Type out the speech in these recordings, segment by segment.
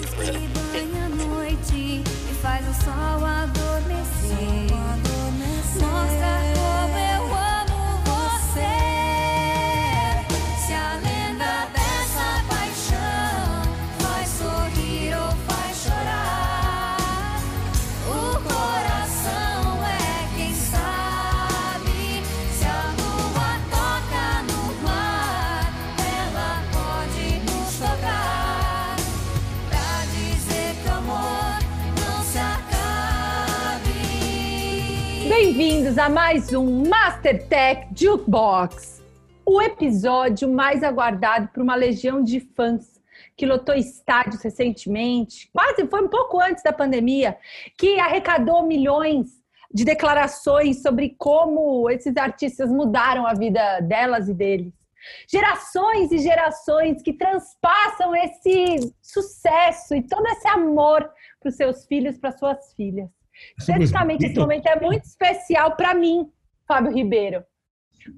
banha a noite e faz o sol adormecer. Bem-vindos a mais um Master Tech Jukebox, o episódio mais aguardado por uma legião de fãs que lotou estádios recentemente, quase foi um pouco antes da pandemia, que arrecadou milhões de declarações sobre como esses artistas mudaram a vida delas e deles. Gerações e gerações que transpassam esse sucesso e todo esse amor para os seus filhos, para suas filhas. Especificamente, esse momento é muito especial para mim, Fábio Ribeiro,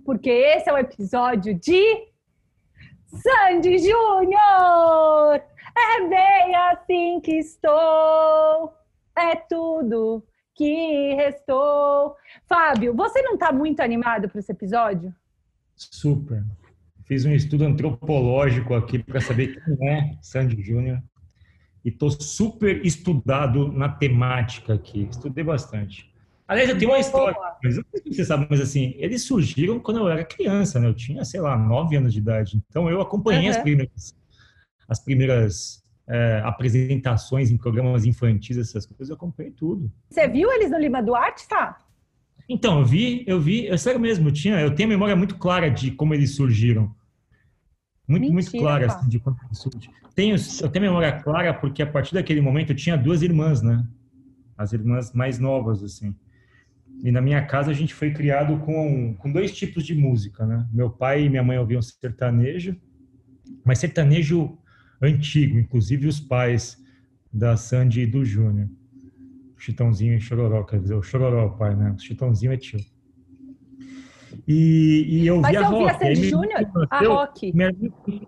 porque esse é o episódio de Sandy Júnior. É bem assim que estou, é tudo que restou. Fábio, você não está muito animado para esse episódio? Super. Fiz um estudo antropológico aqui para saber quem é Sandy Júnior. E estou super estudado na temática aqui. Estudei bastante. Aliás, eu tenho uma história, mas não sei se você sabe, mas assim, eles surgiram quando eu era criança, né? Eu tinha, sei lá, nove anos de idade. Então eu acompanhei as Uhum. primeiras, as primeiras é, apresentações em programas infantis, essas coisas, eu acompanhei tudo. Você viu eles no Lima Duarte, tá? Então, eu vi, eu vi, é sério mesmo, eu, tinha, eu tenho a memória muito clara de como eles surgiram. Muito, muito Mentira, clara, pá. assim, de surgiram. Tenho, eu tenho memória clara porque a partir daquele momento eu tinha duas irmãs, né? As irmãs mais novas, assim. E na minha casa a gente foi criado com, com dois tipos de música, né? Meu pai e minha mãe ouviam sertanejo, mas sertanejo antigo, inclusive os pais da Sandy e do Júnior. Chitãozinho e Chororó, quer dizer, o Chororó, o pai, né? O Chitãozinho é tio. E, e eu Mas vi a você ouvia rock. aí Sandy minha irmã, Júnior? A rock. minha-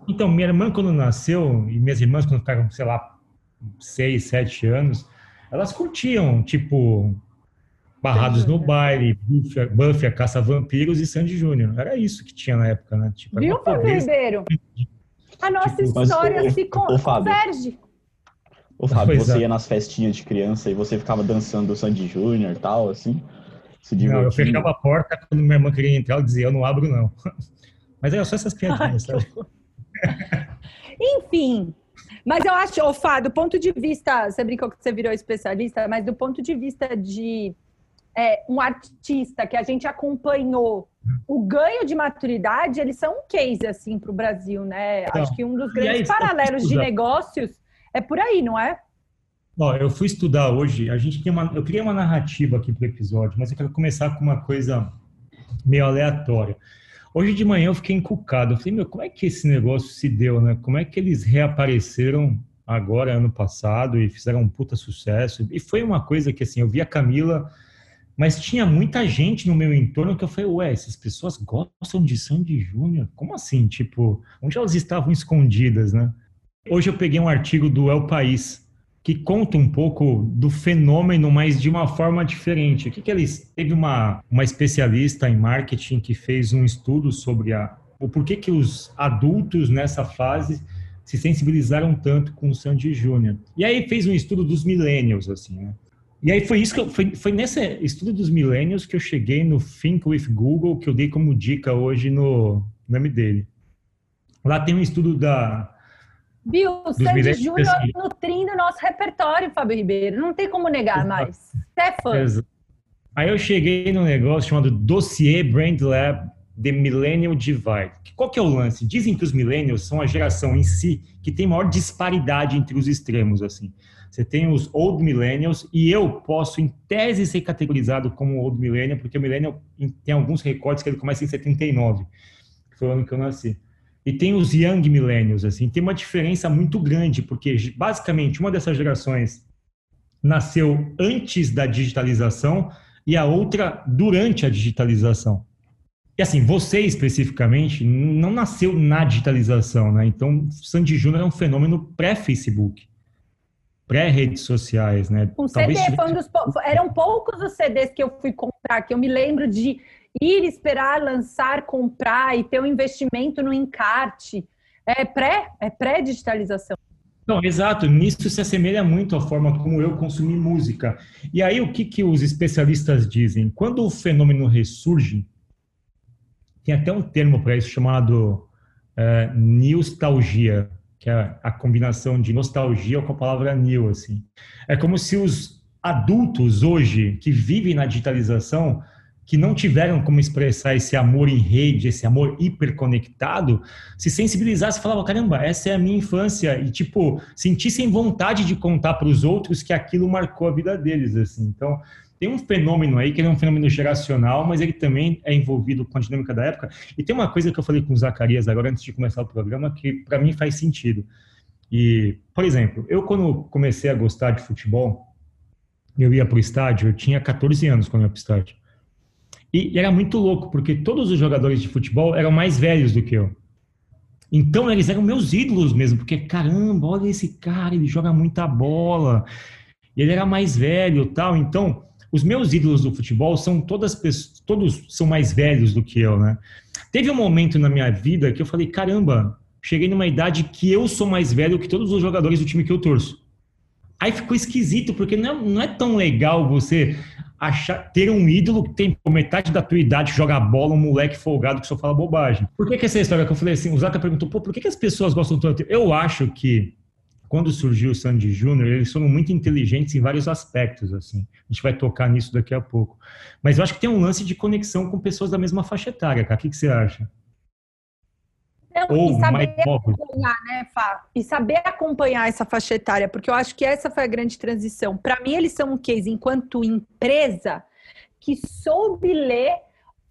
então, minha irmã, quando nasceu, e minhas irmãs, quando ficaram, sei lá, seis, sete anos, elas curtiam, tipo, Barrados no. Baile, Buffy, Buffy, a Caça a Vampiros e Sandy Júnior. Era isso que tinha na época, né? Tipo, Viu, Fábio. Ribeiro? A nossa Tipo, mas história o- se converge. Ô, Fábio, Pois você é. ia nas festinhas de criança e você ficava dançando o Sandy Júnior e tal, assim? Se Não, eu divertindo? fechava a porta quando minha irmã queria entrar, eu dizia, eu não abro, não. Mas era só essas piadinhas, sabe? Enfim, mas eu acho, ô Fá, do ponto de vista, você brincou que você virou especialista, mas do ponto de vista de é, um artista que a gente acompanhou o ganho de maturidade, eles são um case, assim, para o Brasil, né? Então, acho que um dos aí, grandes paralelos de negócios é por aí, não é? Ó, eu fui estudar hoje, a gente tem uma, eu criei uma narrativa aqui pro episódio, mas eu quero começar com uma coisa meio aleatória. Hoje de manhã eu fiquei encucado, eu falei, meu, como é que esse negócio se deu, né? Como é que eles reapareceram agora, ano passado, e fizeram um puta sucesso? E foi uma coisa que, assim, eu vi a Camila, mas tinha muita gente no meu entorno que eu falei, ué, essas pessoas gostam de Sandy Júnior? Como assim? Tipo, onde elas estavam escondidas, né? Hoje eu peguei um artigo do El País, que conta um pouco do fenômeno, mas de uma forma diferente. O que, que eles teve uma, uma especialista em marketing que fez um estudo sobre a, o porquê que os adultos nessa fase se sensibilizaram tanto com o Sandy Júnior. E aí fez um estudo dos millennials, assim, né? E aí foi isso que eu, foi, foi nesse estudo dos millennials que eu cheguei no Think with Google, que eu dei como dica hoje no nome dele. Lá tem um estudo da Viu? O Sandy millennials, Júnior nutrindo o nosso repertório, Fábio Ribeiro. Não tem como negar mais. Você é fã. Exato. Aí eu cheguei num negócio chamado Dossier Brand Lab The Millennial Divide. Qual que é o lance? Dizem que os millennials são a geração em si que tem maior disparidade entre os extremos, assim. Você tem os old millennials e eu posso, em tese, ser categorizado como old millennial, porque o millennial tem alguns recortes que ele começa em 79, que foi o ano que eu nasci. E tem os young millennials, assim. Tem uma diferença muito grande, porque basicamente uma dessas gerações nasceu antes da digitalização e a outra durante a digitalização. E assim, você especificamente não nasceu na digitalização, né? Então, Sandy Júnior é um fenômeno pré-Facebook. pré-redes sociais, né? Um CD tivesse- foi um dos eram poucos os CDs que eu fui comprar, que eu me lembro de ir esperar, lançar, comprar e ter um investimento no encarte. É pré, é pré-digitalização. Não, exato. Nisso se assemelha muito à forma como eu consumi música. E aí, o que, que os especialistas dizem? Quando o fenômeno ressurge, tem até um termo para isso chamado eh, nostalgia, que é a combinação de nostalgia com a palavra new, assim. É como se os adultos hoje que vivem na digitalização, que não tiveram como expressar esse amor em rede, esse amor hiperconectado, se sensibilizasse e falava, caramba, essa é a minha infância e tipo, sentissem vontade de contar para os outros que aquilo marcou a vida deles, assim. Então, tem um fenômeno aí que é um fenômeno geracional, mas ele também é envolvido com a dinâmica da época. E tem uma coisa que eu falei com o Zacarias agora antes de começar o programa que para mim faz sentido. E, por exemplo, eu quando comecei a gostar de futebol, eu ia para o estádio, eu tinha 14 anos quando eu ia para o estádio. E era muito louco, porque todos os jogadores de futebol eram mais velhos do que eu. Então eles eram meus ídolos mesmo, porque caramba, olha esse cara, ele joga muita bola. Ele era mais velho, tal. Então, os meus ídolos do futebol são todas pessoas, todos são mais velhos do que eu, né? Teve um momento na minha vida que eu falei, caramba, cheguei numa idade que eu sou mais velho que todos os jogadores do time que eu torço. Aí ficou esquisito, porque não é, não é tão legal você achar, ter um ídolo que tem metade da tua idade que joga bola, um moleque folgado que só fala bobagem. Por que, que essa história que eu falei assim? O Zaka perguntou, pô, por que, que as pessoas gostam tanto? Eu acho que quando surgiu o Sandy Júnior, eles foram muito inteligentes em vários aspectos, assim. A gente vai tocar nisso daqui a pouco. Mas eu acho que tem um lance de conexão com pessoas da mesma faixa etária, cara. O que, que você acha? Não, Ou e saber acompanhar, né, Fá? E saber acompanhar essa faixa etária, porque eu acho que essa foi a grande transição. Para mim, eles são um case, enquanto empresa, que soube ler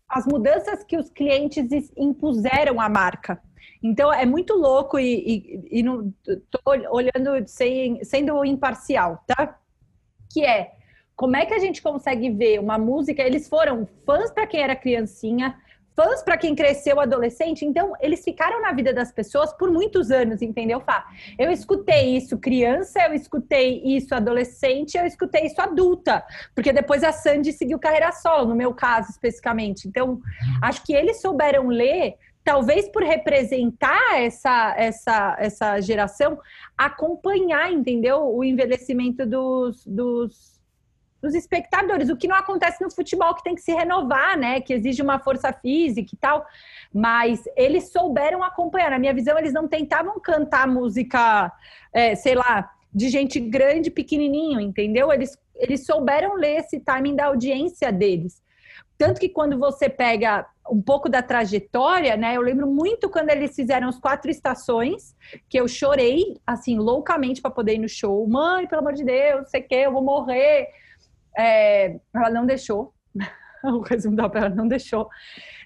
as mudanças que os clientes impuseram à marca. Então, é muito louco e, e, e não, tô olhando sem, sendo imparcial, tá? Que é, como é que a gente consegue ver uma música? Eles foram fãs para quem era criancinha, fãs para quem cresceu adolescente, então eles ficaram na vida das pessoas por muitos anos, entendeu, Fá? Eu escutei isso criança, eu escutei isso adolescente, eu escutei isso adulta, porque depois a Sandy seguiu carreira solo, no meu caso especificamente. Então, acho que eles souberam ler, talvez por representar essa, essa, essa geração, acompanhar, entendeu, o envelhecimento dos, dos dos espectadores, o que não acontece no futebol, que tem que se renovar, né? Que exige uma força física e tal. Mas eles souberam acompanhar. Na minha visão, eles não tentavam cantar música, é, sei lá, de gente grande, pequenininho, entendeu? Eles, eles souberam ler esse timing da audiência deles. Tanto que quando você pega um pouco da trajetória, né? Eu lembro muito quando eles fizeram as quatro estações, que eu chorei, assim, loucamente para poder ir no show. Mãe, pelo amor de Deus, sei que, eu vou morrer. É, ela não deixou. O resumo da ópera não deixou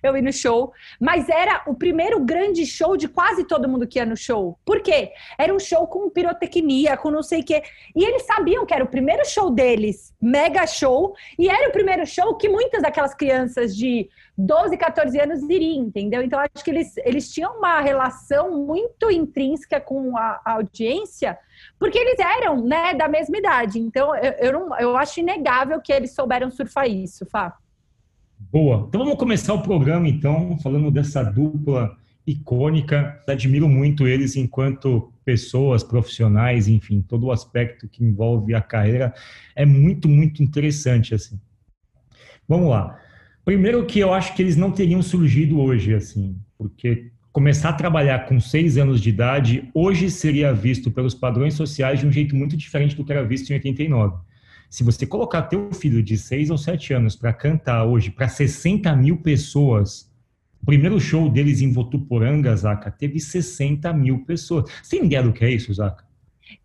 eu ir no show. Mas era o primeiro grande show de quase todo mundo que ia no show. Por quê? Era um show com pirotecnia, com não sei o quê. E eles sabiam que era o primeiro show deles, mega show, e era o primeiro show que muitas daquelas crianças de 12, 14 anos iriam, entendeu? Então, acho que eles, eles tinham uma relação muito intrínseca com a, a audiência, porque eles eram, né, da mesma idade. Então, eu, eu, não, eu acho inegável que eles souberam surfar isso, Fá. Boa. Então vamos começar o programa, então, falando dessa dupla icônica. Admiro muito eles enquanto pessoas, profissionais, enfim, todo o aspecto que envolve a carreira é muito, muito interessante, assim. Vamos lá. Primeiro que eu acho que eles não teriam surgido hoje, assim, porque começar a trabalhar com seis anos de idade hoje seria visto pelos padrões sociais de um jeito muito diferente do que era visto em 89. Se você colocar teu filho de 6 ou 7 anos para cantar hoje para 60 mil pessoas, o primeiro show deles em Votuporanga, Zaca, teve 60 mil pessoas. Você tem ideia do que é isso, Zaca?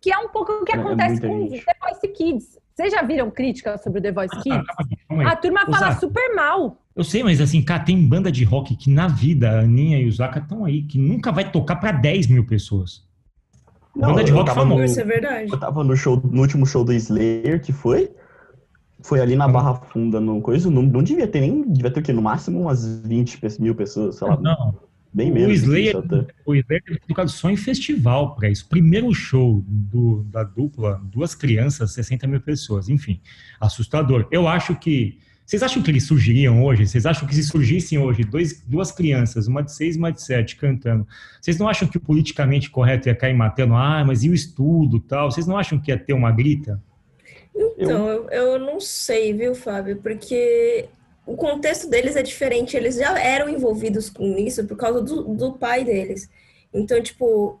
Que é um pouco o que É, é acontece com gente. The Voice Kids. Vocês já viram críticas sobre o The Voice Ah, Kids? calma aí, calma aí. A turma Ô, fala Zaca, super mal. Eu sei, mas assim, cara, tem banda de rock que na vida, a Aninha e o Zaca estão aí, que nunca vai tocar para 10 mil pessoas. Não, banda de rock tava famosa. no- Isso é verdade. Eu tava no show, no último show do Slayer, que foi. Foi ali na Barra Funda, no coisa. Não, não devia ter nem. Devia ter o quê? No máximo umas 20 pe- mil pessoas, sei lá. Não, Bem O menos. Slayer, o Slayer teve tocado só em festival para isso. Primeiro show do, da dupla, duas crianças, 60 mil pessoas. Enfim, assustador. Eu acho que. Vocês acham que eles surgiriam hoje? Vocês acham que se surgissem hoje dois, duas crianças, uma de seis e uma de sete, cantando, vocês não acham que o politicamente correto ia cair matando? Ah, mas e o estudo tal? Vocês não acham que ia ter uma grita? Então, eu, eu não sei, viu, Fábio? Porque o contexto deles é diferente. Eles já eram envolvidos com isso por causa do, do pai deles. Então, tipo,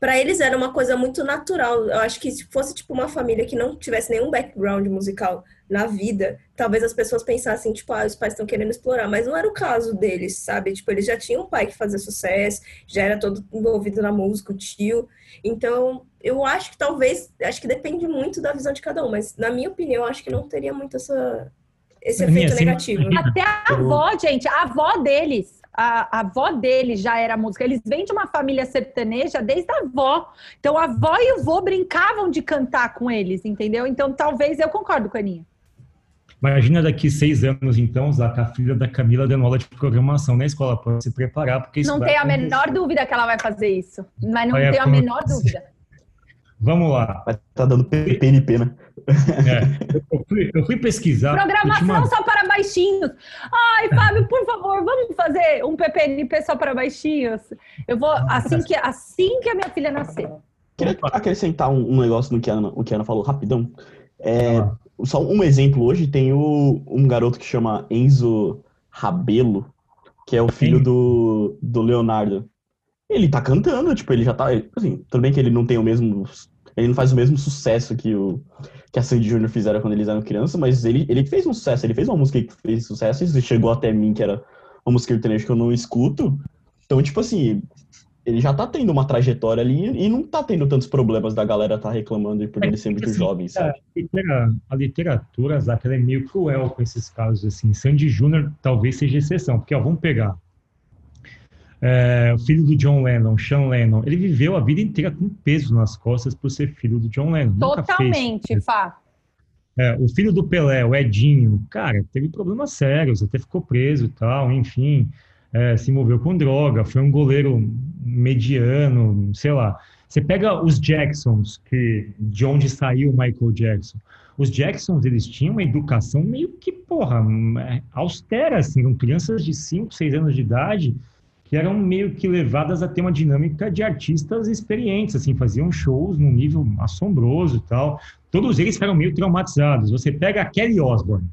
para eles era uma coisa muito natural. Eu acho que se fosse, tipo, uma família que não tivesse nenhum background musical na vida, talvez as pessoas pensassem, tipo, ah, os pais estão querendo explorar. Mas não era o caso deles, sabe? Tipo, eles já tinham um pai que fazia sucesso, já era todo envolvido na música, o tio. Então, eu acho que talvez, acho que depende muito da visão de cada um, mas na minha opinião, acho que não teria muito essa, esse efeito você negativo. Até a avó, gente, a avó deles, a, a avó deles já era música. Eles vêm de uma família sertaneja desde a avó. Então a avó e o vô brincavam de cantar com eles, entendeu? Então talvez eu concordo com a Aninha. Imagina daqui seis anos, então, Zaca, a filha da Camila dando aula de programação na escola. Pode se preparar, porque isso Não tenho a acontecer. menor dúvida que ela vai fazer isso. Mas não Vai tenho a menor acontecer. dúvida. Vamos lá. Vai tá dando PPNP, né? É, eu, fui, eu fui pesquisar. Programação última- só para baixinhos. Ai, Fábio, por favor, vamos fazer um PPNP só para baixinhos? Eu vou, assim que, assim que a minha filha nascer. Queria acrescentar um, um negócio no que a Ana, o que a Ana falou, rapidão. É, Ah. só um exemplo, hoje tem o, um garoto que chama Enzo Rabelo, que é o filho Sim. do, do Leonardo. Ele tá cantando, tipo, ele já tá. Assim, tudo bem que ele não tem o mesmo. Ele não faz o mesmo sucesso que, o, que a Sandy Júnior fizeram quando eles eram crianças, mas ele, ele fez um sucesso, ele fez uma música que fez sucesso e chegou até mim, que era uma música sertaneja que eu não escuto. Então, tipo assim, ele já tá tendo uma trajetória ali e não tá tendo tantos problemas da galera tá reclamando por ele ser muito Assim, jovem, sabe? A, litera- a literatura, Zaca, ela é meio cruel com esses casos, assim. Sandy Júnior talvez seja exceção, porque, ó, vamos pegar. É, o filho do John Lennon, Sean Lennon, ele viveu a vida inteira com peso nas costas por ser filho do John Lennon. Totalmente, Fá. É, o filho do Pelé, o Edinho, cara, teve problemas sérios, até ficou preso e tal, enfim, é, se envolveu com droga, foi um goleiro mediano, sei lá. Você pega os Jacksons, que de onde saiu o Michael Jackson. Os Jacksons, eles tinham uma educação meio que, porra, é, austera, assim, eram crianças de 5, 6 anos de idade que eram meio que levadas a ter uma dinâmica de artistas experientes, assim, faziam shows num nível assombroso e tal todos eles ficaram meio traumatizados. Você pega a Kelly Osbourne,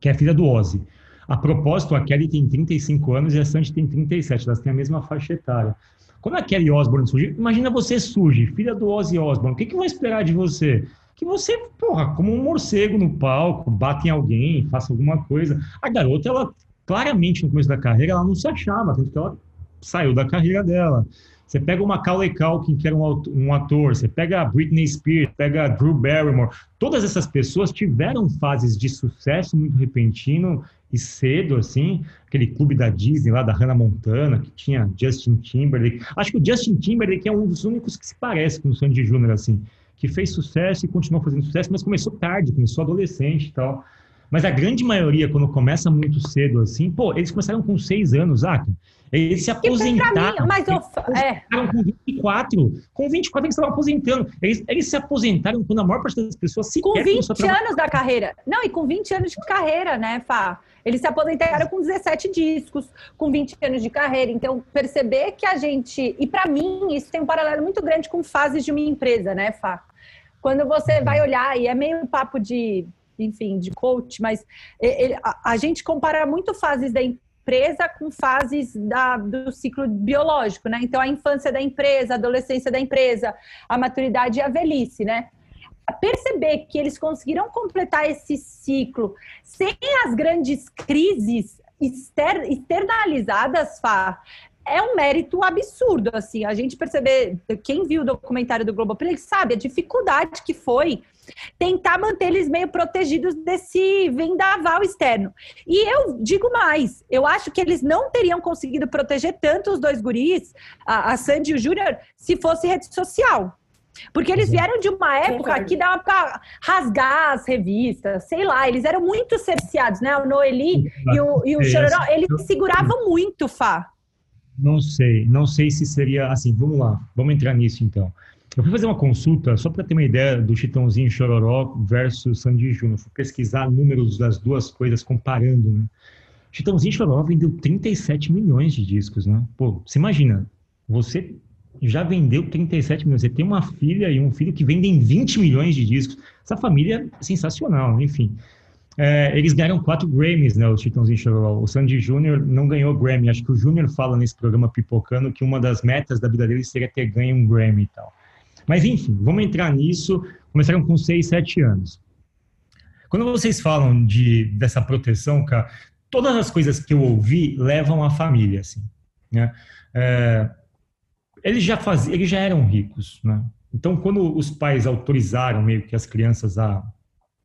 que é filha do Ozzy. A propósito, a Kelly tem 35 anos e a Sandy tem 37, elas têm a mesma faixa etária. Quando a Kelly Osbourne surgiu, imagina você surge, filha do Ozzy Osbourne, o que, que vão esperar de você? Que você, porra, como um morcego no palco, bata em alguém, faça alguma coisa. A garota, ela, claramente, no começo da carreira, ela não se achava, tanto que ela saiu da carreira dela. Você pega o Macaulay Culkin, que era um ator, você pega a Britney Spears, pega a Drew Barrymore. Todas essas pessoas tiveram fases de sucesso muito repentino e cedo, assim. Aquele clube da Disney lá, da Hannah Montana, que tinha Justin Timberlake. Acho que o Justin Timberlake é um dos únicos que se parece com o Sandy Júnior, assim. Que fez sucesso e continuou fazendo sucesso, mas começou tarde, começou adolescente e tal. Mas a grande maioria, quando começa muito cedo, assim, pô, eles começaram com seis anos, Zaca. Eles se aposentaram. mim, mas eu, é, aposentaram com 24. Com 24 eles estavam aposentando. Eles, eles se aposentaram quando a maior parte das pessoas sequer com 20 começou a trabalhar. anos da carreira. Não, e com 20 anos de carreira, né, Fá? Eles se aposentaram com 17 discos, com 20 anos de carreira. Então, perceber que a gente. E para mim, isso tem um paralelo muito grande com fases de uma empresa, né, Fá? Quando você vai olhar, e é meio papo de, enfim, de coach, mas ele- a, a gente compara muito fases da empresa com fases da, do ciclo biológico, né? Então, a infância da empresa, a adolescência da empresa, a maturidade e a velhice, né? perceber que eles conseguiram completar esse ciclo sem as grandes crises exter externalizadas, Fá, é um mérito absurdo, assim, a gente perceber, quem viu o documentário do Globoplay sabe a dificuldade que foi tentar manter eles meio protegidos desse vendaval externo. E eu digo mais, eu acho que eles não teriam conseguido proteger tanto os dois guris, a, a Sandy e o Júnior, se fosse rede social. Porque eles vieram de uma época Concordo. que dava para rasgar as revistas, sei lá, eles eram muito cerceados, né? O Noeli e o, e o Chororó, eles seguravam muito, Fá. Não sei, não sei se seria assim. Vamos lá, vamos entrar nisso então. Eu fui fazer uma consulta, só para ter uma ideia do Chitãozinho Chororó versus Sandy Júnior. Fui pesquisar números das duas coisas, comparando, né? Chitãozinho Chororó vendeu 37 milhões de discos, né? Pô, você imagina, você já vendeu 37 milhões, você tem uma filha e um filho que vendem 20 milhões de discos. Essa família é sensacional, enfim. É, eles ganharam quatro Grammys, né, os Chitãozinho Chororó. O Sandy Júnior não ganhou Grammy. Acho que o Júnior fala nesse programa Pipocando que uma das metas da vida dele seria ter ganho um Grammy e tal. Mas, enfim, vamos entrar nisso. Começaram com 6, 7 anos. Quando vocês falam de, dessa proteção, cara, todas as coisas que eu ouvi levam à família, assim, né? É, eles já faziam, eles já eram ricos, né? Então, quando os pais autorizaram meio que as crianças a,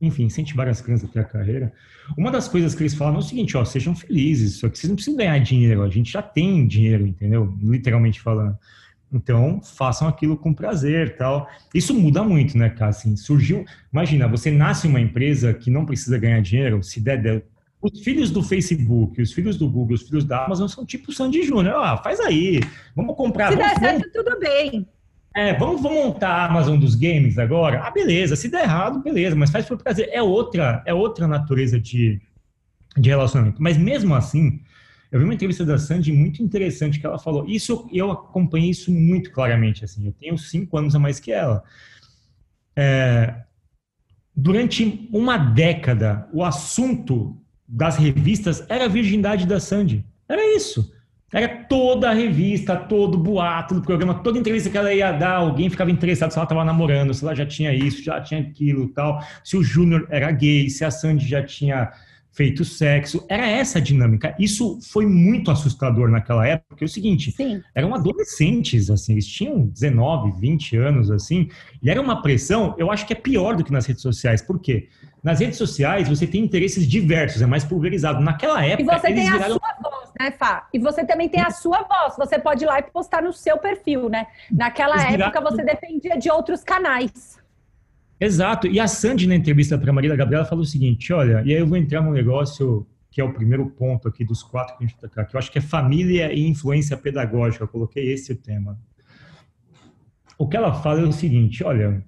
enfim, incentivar as crianças a ter a carreira, uma das coisas que eles falam é o seguinte, ó, sejam felizes, só que vocês não precisam ganhar dinheiro, a gente já tem dinheiro, entendeu? Literalmente falando. Então, façam aquilo com prazer, tal. Isso muda muito, né, cara? Assim, surgiu, imagina, você nasce em uma empresa que não precisa ganhar dinheiro, se der, der os filhos do Facebook, os filhos do Google, os filhos da Amazon são tipo o Sandy Júnior. Ah, faz aí, vamos comprar. Se vamos, der certo, tudo bem. É, vamos, vamos montar a Amazon dos games agora? Ah, beleza. Se der errado, beleza. Mas faz por prazer. É outra, é outra natureza de, de relacionamento. Mas mesmo assim, eu vi uma entrevista da Sandy muito interessante que ela falou. Isso eu acompanhei isso muito claramente. Assim, eu tenho cinco anos a mais que ela. É, durante uma década, o assunto das revistas era a virgindade da Sandy. Era isso. Era toda a revista, todo boato do programa, toda entrevista que ela ia dar, alguém ficava interessado se ela estava namorando, se ela já tinha isso, já tinha aquilo tal, se o Júnior era gay, se a Sandy já tinha feito sexo. Era essa a dinâmica. Isso foi muito assustador naquela época, porque é o seguinte, Sim. eram adolescentes, assim, eles tinham 19, 20 anos, assim, e era uma pressão, eu acho que é pior do que nas redes sociais. Por quê? Nas redes sociais você tem interesses diversos, é mais pulverizado. Naquela época. E você tem viraram... a sua voz, né, Fá? E você também tem a sua voz. Você pode ir lá e postar no seu perfil, né? Naquela Eles viraram- época você dependia de outros canais. Exato. E a Sandy, na entrevista para a Maria Gabriela, falou o seguinte: olha, e aí eu vou entrar num negócio que é o primeiro ponto aqui dos quatro que a gente tocar, que eu acho que é família e influência pedagógica. Eu coloquei esse o tema. O que ela fala é o seguinte: olha,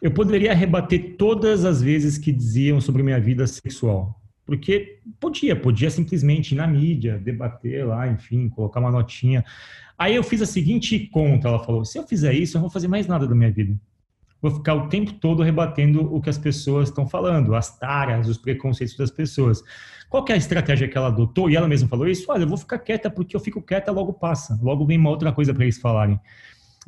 eu poderia rebater todas as vezes que diziam sobre minha vida sexual. Porque podia, podia simplesmente ir na mídia, debater lá, enfim, colocar uma notinha. Aí eu fiz a seguinte conta, ela falou: se eu fizer isso, eu não vou fazer mais nada da minha vida vou ficar o tempo todo rebatendo o que as pessoas estão falando, as taras, os preconceitos das pessoas. Qual é a estratégia que ela adotou? E ela mesma falou isso: olha, eu vou ficar quieta porque eu fico quieta, logo passa, logo vem uma outra coisa para eles falarem.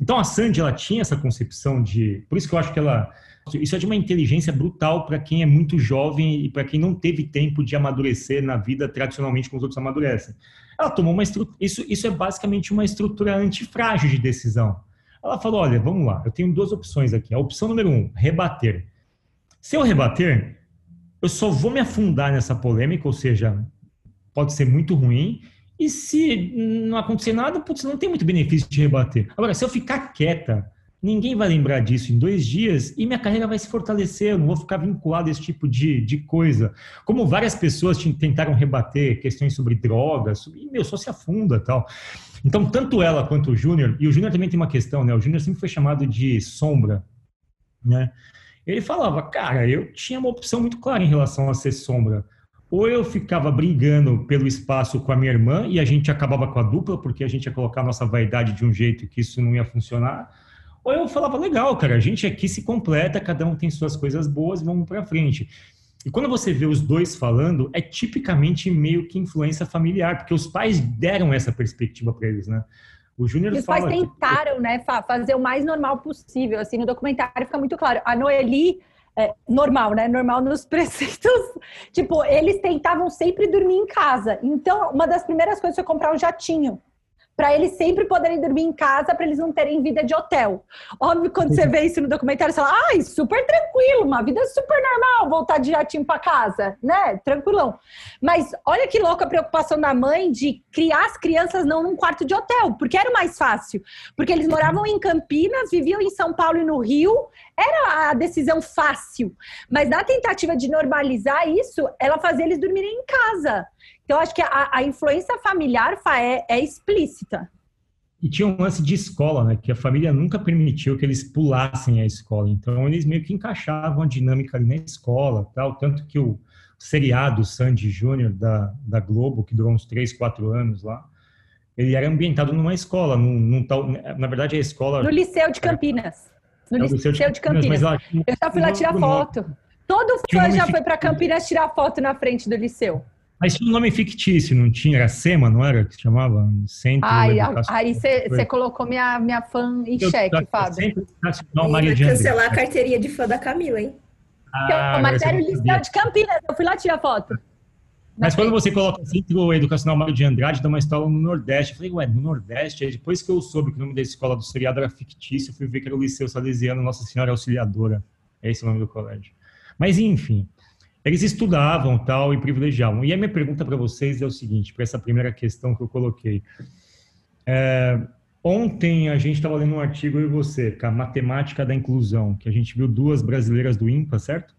Então a Sandy, ela tinha essa concepção de. Por isso que eu acho que ela. Isso é de uma inteligência brutal para quem é muito jovem e para quem não teve tempo de amadurecer na vida tradicionalmente como os outros amadurecem. Ela tomou uma estrutura. Isso, isso é basicamente uma estrutura antifrágil de decisão. Ela falou: olha, vamos lá, eu tenho duas opções aqui. A opção número um, rebater. Se eu rebater, eu só vou me afundar nessa polêmica, ou seja, pode ser muito ruim. E se não acontecer nada, putz, não tem muito benefício de rebater. Agora, se eu ficar quieta, ninguém vai lembrar disso em dois dias e minha carreira vai se fortalecer. Eu não vou ficar vinculado a esse tipo de, de coisa. Como várias pessoas tentaram rebater questões sobre drogas, e meu, só se afunda tal. Então, tanto ela quanto o Júnior, e o Júnior também tem uma questão, né? O Júnior sempre foi chamado de sombra, né? Ele falava, cara, eu tinha uma opção muito clara em relação a ser sombra. Ou eu ficava brigando pelo espaço com a minha irmã e a gente acabava com a dupla, porque a gente ia colocar nossa vaidade de um jeito que isso não ia funcionar. Ou eu falava, legal, cara, a gente aqui se completa, cada um tem suas coisas boas, vamos para frente. E quando você vê os dois falando, é tipicamente meio que influência familiar, porque os pais deram essa perspectiva para eles, né? O Júnior os pais fala que- tentaram, né, fazer o mais normal possível. Assim, no documentário fica muito claro. A Noeli, é, normal, né? Normal nos preceitos. Tipo, eles tentavam sempre dormir em casa. Então, uma das primeiras coisas foi comprar um jatinho. Para eles sempre poderem dormir em casa, para eles não terem vida de hotel. Óbvio, quando você vê isso no documentário, você fala, ai, super tranquilo, uma vida super normal, voltar de jatinho para casa, né? Tranquilão. Mas olha que louca a preocupação da mãe de criar as crianças não num quarto de hotel, porque era o mais fácil. Porque eles moravam em Campinas, viviam em São Paulo e no Rio, era a decisão fácil. Mas na tentativa de normalizar isso, ela fazia eles dormirem em casa. Então, acho que a, a influência familiar é, é explícita. E tinha um lance de escola, né? Que a família nunca permitiu que eles pulassem a escola. Então, eles meio que encaixavam a dinâmica ali na escola, tal. Tanto que o seriado Sandy Júnior da, da Globo, que durou uns 3, 4 anos lá, ele era ambientado numa escola, num, num tal, na verdade a escola... No Liceu de Campinas. No é Liceu, de, de Campinas. Lá, eu já fui lá tirar foto. Todo fã já foi para Campinas tirar foto na frente do Liceu. Mas tinha um nome fictício, não tinha? Era SEMA, não era? Que se chamava? Centro Ai, aí você colocou minha, minha fã em eu, xeque, Fábio. Sempre Nacional Maria de cancelar a carteirinha de fã da Camila, hein? Ah, mas era o Liceu de Campinas, eu fui lá tirar foto. Mas quando você coloca Centro Educacional Mário de Andrade, dá uma escola no Nordeste. Eu falei, ué, no Nordeste? Aí depois que eu soube que o nome da escola do seriado era fictício, eu fui ver que era o Liceu Salesiano Nossa Senhora Auxiliadora. É esse o nome do colégio. Mas, enfim, eles estudavam tal e privilegiavam. E a minha pergunta para vocês é o seguinte, para essa primeira questão que eu coloquei. É, ontem a gente estava lendo um artigo, eu e você, com a matemática da inclusão, que a gente viu duas brasileiras do IMPA, certo?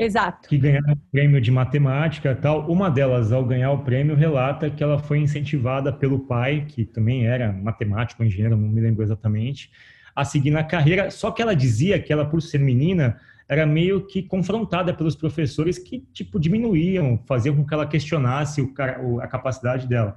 Exato. Que ganharam o prêmio de matemática tal. Uma delas, ao ganhar o prêmio, relata que ela foi incentivada pelo pai, que também era matemático, engenheiro, não me lembro exatamente, a seguir na carreira. Só que ela dizia que ela, por ser menina, era meio que confrontada pelos professores que, tipo, diminuíam, faziam com que ela questionasse o, a capacidade dela.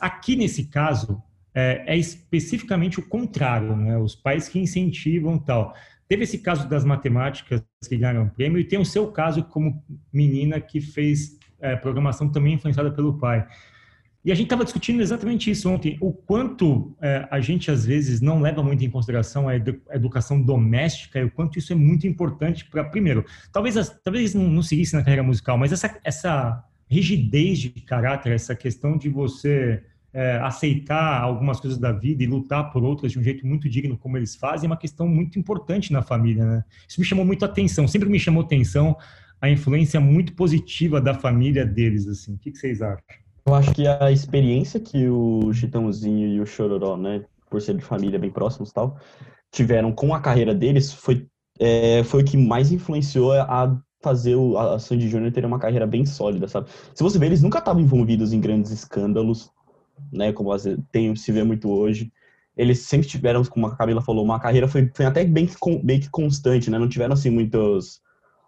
Aqui, nesse caso, é, é especificamente o contrário, né? Os pais que incentivam tal. Teve esse caso das matemáticas que ganharam prêmio e tem o seu caso como menina que fez é, programação também influenciada pelo pai. E a gente estava discutindo exatamente isso ontem, o quanto é, a gente às vezes não leva muito em consideração a, edu educação doméstica e o quanto isso é muito importante para, primeiro, talvez, as, talvez não, não seguisse na carreira musical, mas essa, essa rigidez de caráter, essa questão de você é, aceitar algumas coisas da vida e lutar por outras de um jeito muito digno, como eles fazem, é uma questão muito importante na família, né? Isso me chamou muito atenção, sempre me chamou atenção a influência muito positiva da família deles, assim. O que, que vocês acham? Eu acho que a experiência que o Chitãozinho e o Chororó, né, por ser de família bem próximos e tal, tiveram com a carreira deles foi, é, foi o que mais influenciou a fazer o, a Sandy Júnior ter uma carreira bem sólida, sabe? Se você ver, eles nunca estavam envolvidos em grandes escândalos, né? Como tem, se vê muito hoje. Eles sempre tiveram, como a Camila falou, uma carreira foi, foi até bem, bem constante, né? Não tiveram assim muitos.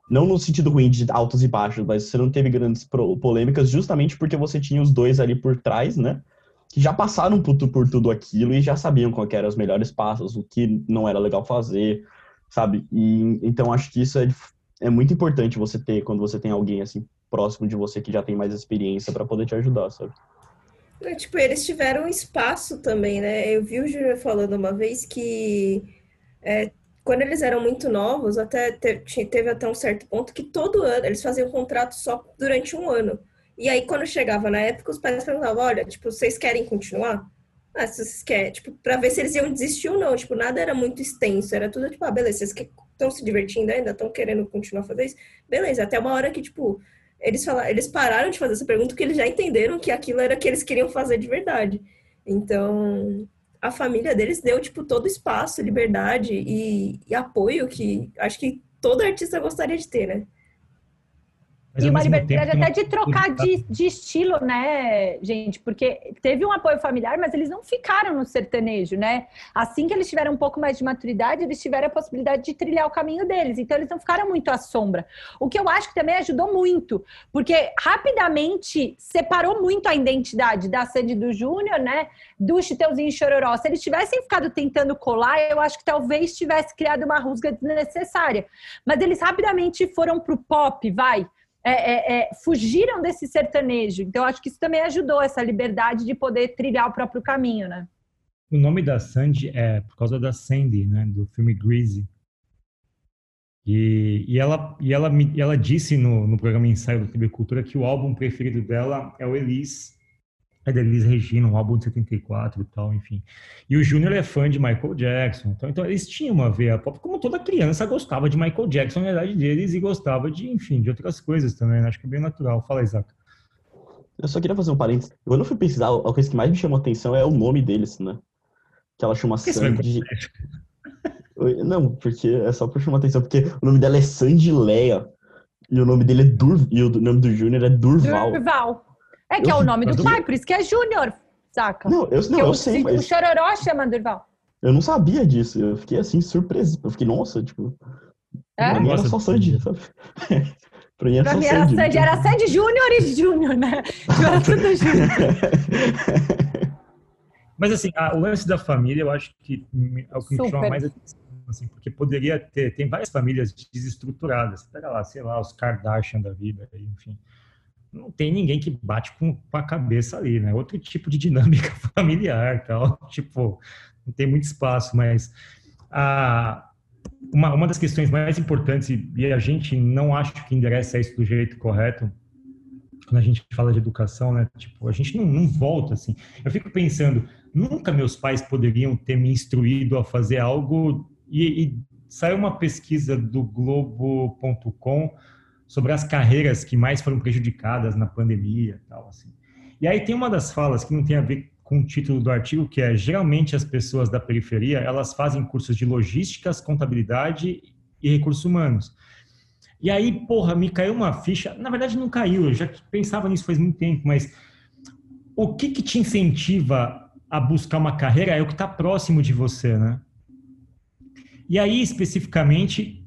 Não no sentido ruim de altos e baixos, mas você não teve grandes polêmicas justamente porque você tinha os dois ali por trás, né? Que já passaram por, tudo aquilo e já sabiam qual eram os melhores passos, o que não era legal fazer, sabe? E então acho que isso é, é muito importante você ter quando você tem alguém assim próximo de você que já tem mais experiência para poder te ajudar, sabe? É, tipo, eles tiveram espaço também, né? Eu vi o Júnior falando uma vez que é, quando eles eram muito novos, até teve, teve até um certo ponto que todo ano eles faziam contrato só durante um ano. E aí, quando chegava na época, os pais perguntavam: olha, tipo, vocês querem continuar? Ah, se vocês querem, tipo, pra ver se eles iam desistir ou não. Tipo, nada era muito extenso, era tudo tipo, ah, beleza, vocês estão se divertindo ainda, estão querendo continuar a fazer isso? Beleza, até uma hora que, tipo, eles, falaram, eles pararam de fazer essa pergunta porque eles já entenderam que aquilo era o que eles queriam fazer de verdade. Então, a família deles deu, tipo, todo espaço, liberdade e, e apoio que acho que todo artista gostaria de ter, né? Mas, e uma liberdade até de trocar de, de, estilo, né, gente? Porque teve um apoio familiar, mas eles não ficaram no sertanejo, né? Assim que eles tiveram um pouco mais de maturidade, eles tiveram a possibilidade de trilhar o caminho deles. Então, eles não ficaram muito à sombra. O que eu acho que também ajudou muito, porque rapidamente separou muito a identidade da Sandy do Júnior, né? Do Chiteuzinho e Chororó. Se eles tivessem ficado tentando colar, eu acho que talvez tivesse criado uma rusga desnecessária. Mas eles rapidamente foram pro pop, vai é, é, é, fugiram desse sertanejo. Então, acho que isso também ajudou essa liberdade de poder trilhar o próprio caminho, né? O nome da Sandy é por causa da Sandy, né, do filme Greasy. E, e, ela, e, ela, e ela disse no, no programa Ensaio da TV Cultura que o álbum preferido dela é o Elise, é da Elis Regina, um álbum de 74 e tal, enfim. E o Júnior é fã de Michael Jackson, então, então eles tinham uma veia pop, como toda criança gostava de Michael Jackson na idade deles e gostava de, enfim, de outras coisas também, né? acho que é bem natural. Fala, Isaac. Eu só queria fazer um parênteses. Quando eu fui pesquisar, a coisa que mais me chamou a atenção é o nome deles, né? Que ela chama Sandy. Não, porque é só pra chamar atenção, porque o nome dela é Sandy Leia. E o nome dele é Dur... E o nome do Júnior é Durval. Durval. É que é Eu- o nome do eu- pai, por isso que é Júnior, saca? Não, eu, não, eu o, sei, o mas Chororó chama Durval. eu não sabia disso. Eu fiquei assim, surpreso. Eu fiquei, nossa, tipo. É? Pra mim era só Sandy, sabe? pra mim era Pra só mim era Sandy. Sandy, era Sandy Júnior e Júnior, né? Tipo, Era tudo Júnior. Mas assim, a- o lance da família, eu acho que me- é o que me Super. chama mais atenção, assim, porque poderia ter, tem várias famílias desestruturadas. Pega lá, sei lá, os Kardashian da vida, enfim. Não tem ninguém que bate com, com a cabeça ali, né? Outro tipo de dinâmica familiar, tal. Tipo, não tem muito espaço, mas a, uma, uma das questões mais importantes, e a gente não acha que endereça isso do jeito correto, quando a gente fala de educação, né? Tipo, a gente não, não volta assim. Eu fico pensando, nunca meus pais poderiam ter me instruído a fazer algo e, e saiu uma pesquisa do Globo.com sobre as carreiras que mais foram prejudicadas na pandemia, tal assim. E aí tem uma das falas que não tem a ver com o título do artigo, que é geralmente as pessoas da periferia elas fazem cursos de logísticas, contabilidade e recursos humanos. E aí, porra, me caiu uma ficha. Na verdade, não caiu, eu já pensava nisso faz muito tempo, mas o que, que te incentiva a buscar uma carreira é o que está próximo de você, né? E aí, especificamente,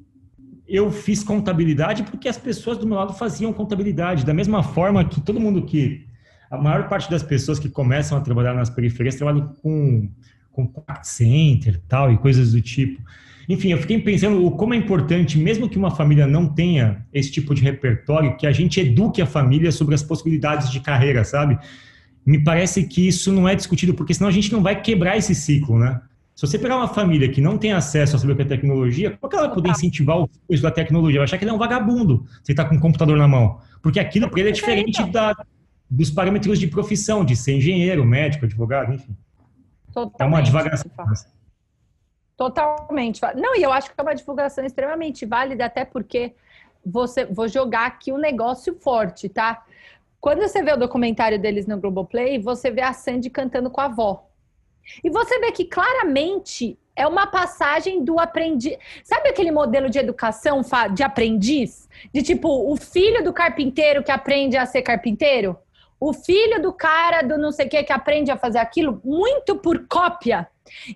eu fiz contabilidade porque as pessoas do meu lado faziam contabilidade. Da mesma forma que todo mundo que. A maior parte das pessoas que começam a trabalhar nas periferias trabalham com, contact center tal, e coisas do tipo. Enfim, eu fiquei pensando o como é importante, mesmo que uma família não tenha esse tipo de repertório, que a gente eduque a família sobre as possibilidades de carreira, sabe? Me parece que isso não é discutido, porque senão a gente não vai quebrar esse ciclo, né? Se você pegar uma família que não tem acesso a saber o que é tecnologia, como que ela vai poder incentivar o filho da tecnologia? Vai achar que ele é um vagabundo se ele está com um computador na mão. Porque aquilo para ele é diferente da, dos parâmetros de profissão, de ser engenheiro, médico, advogado, enfim. É uma Totalmente. divagação. Totalmente. Não, e eu acho que é uma divulgação extremamente válida, até porque você vou jogar aqui um negócio forte, tá? Quando você vê o documentário deles no Globoplay, você vê a Sandy cantando com a avó. E você vê que claramente é uma passagem do aprendiz. Sabe aquele modelo de educação de aprendiz? De tipo, o filho do carpinteiro que aprende a ser carpinteiro? O filho do cara do não sei o que que aprende a fazer aquilo? Muito por cópia.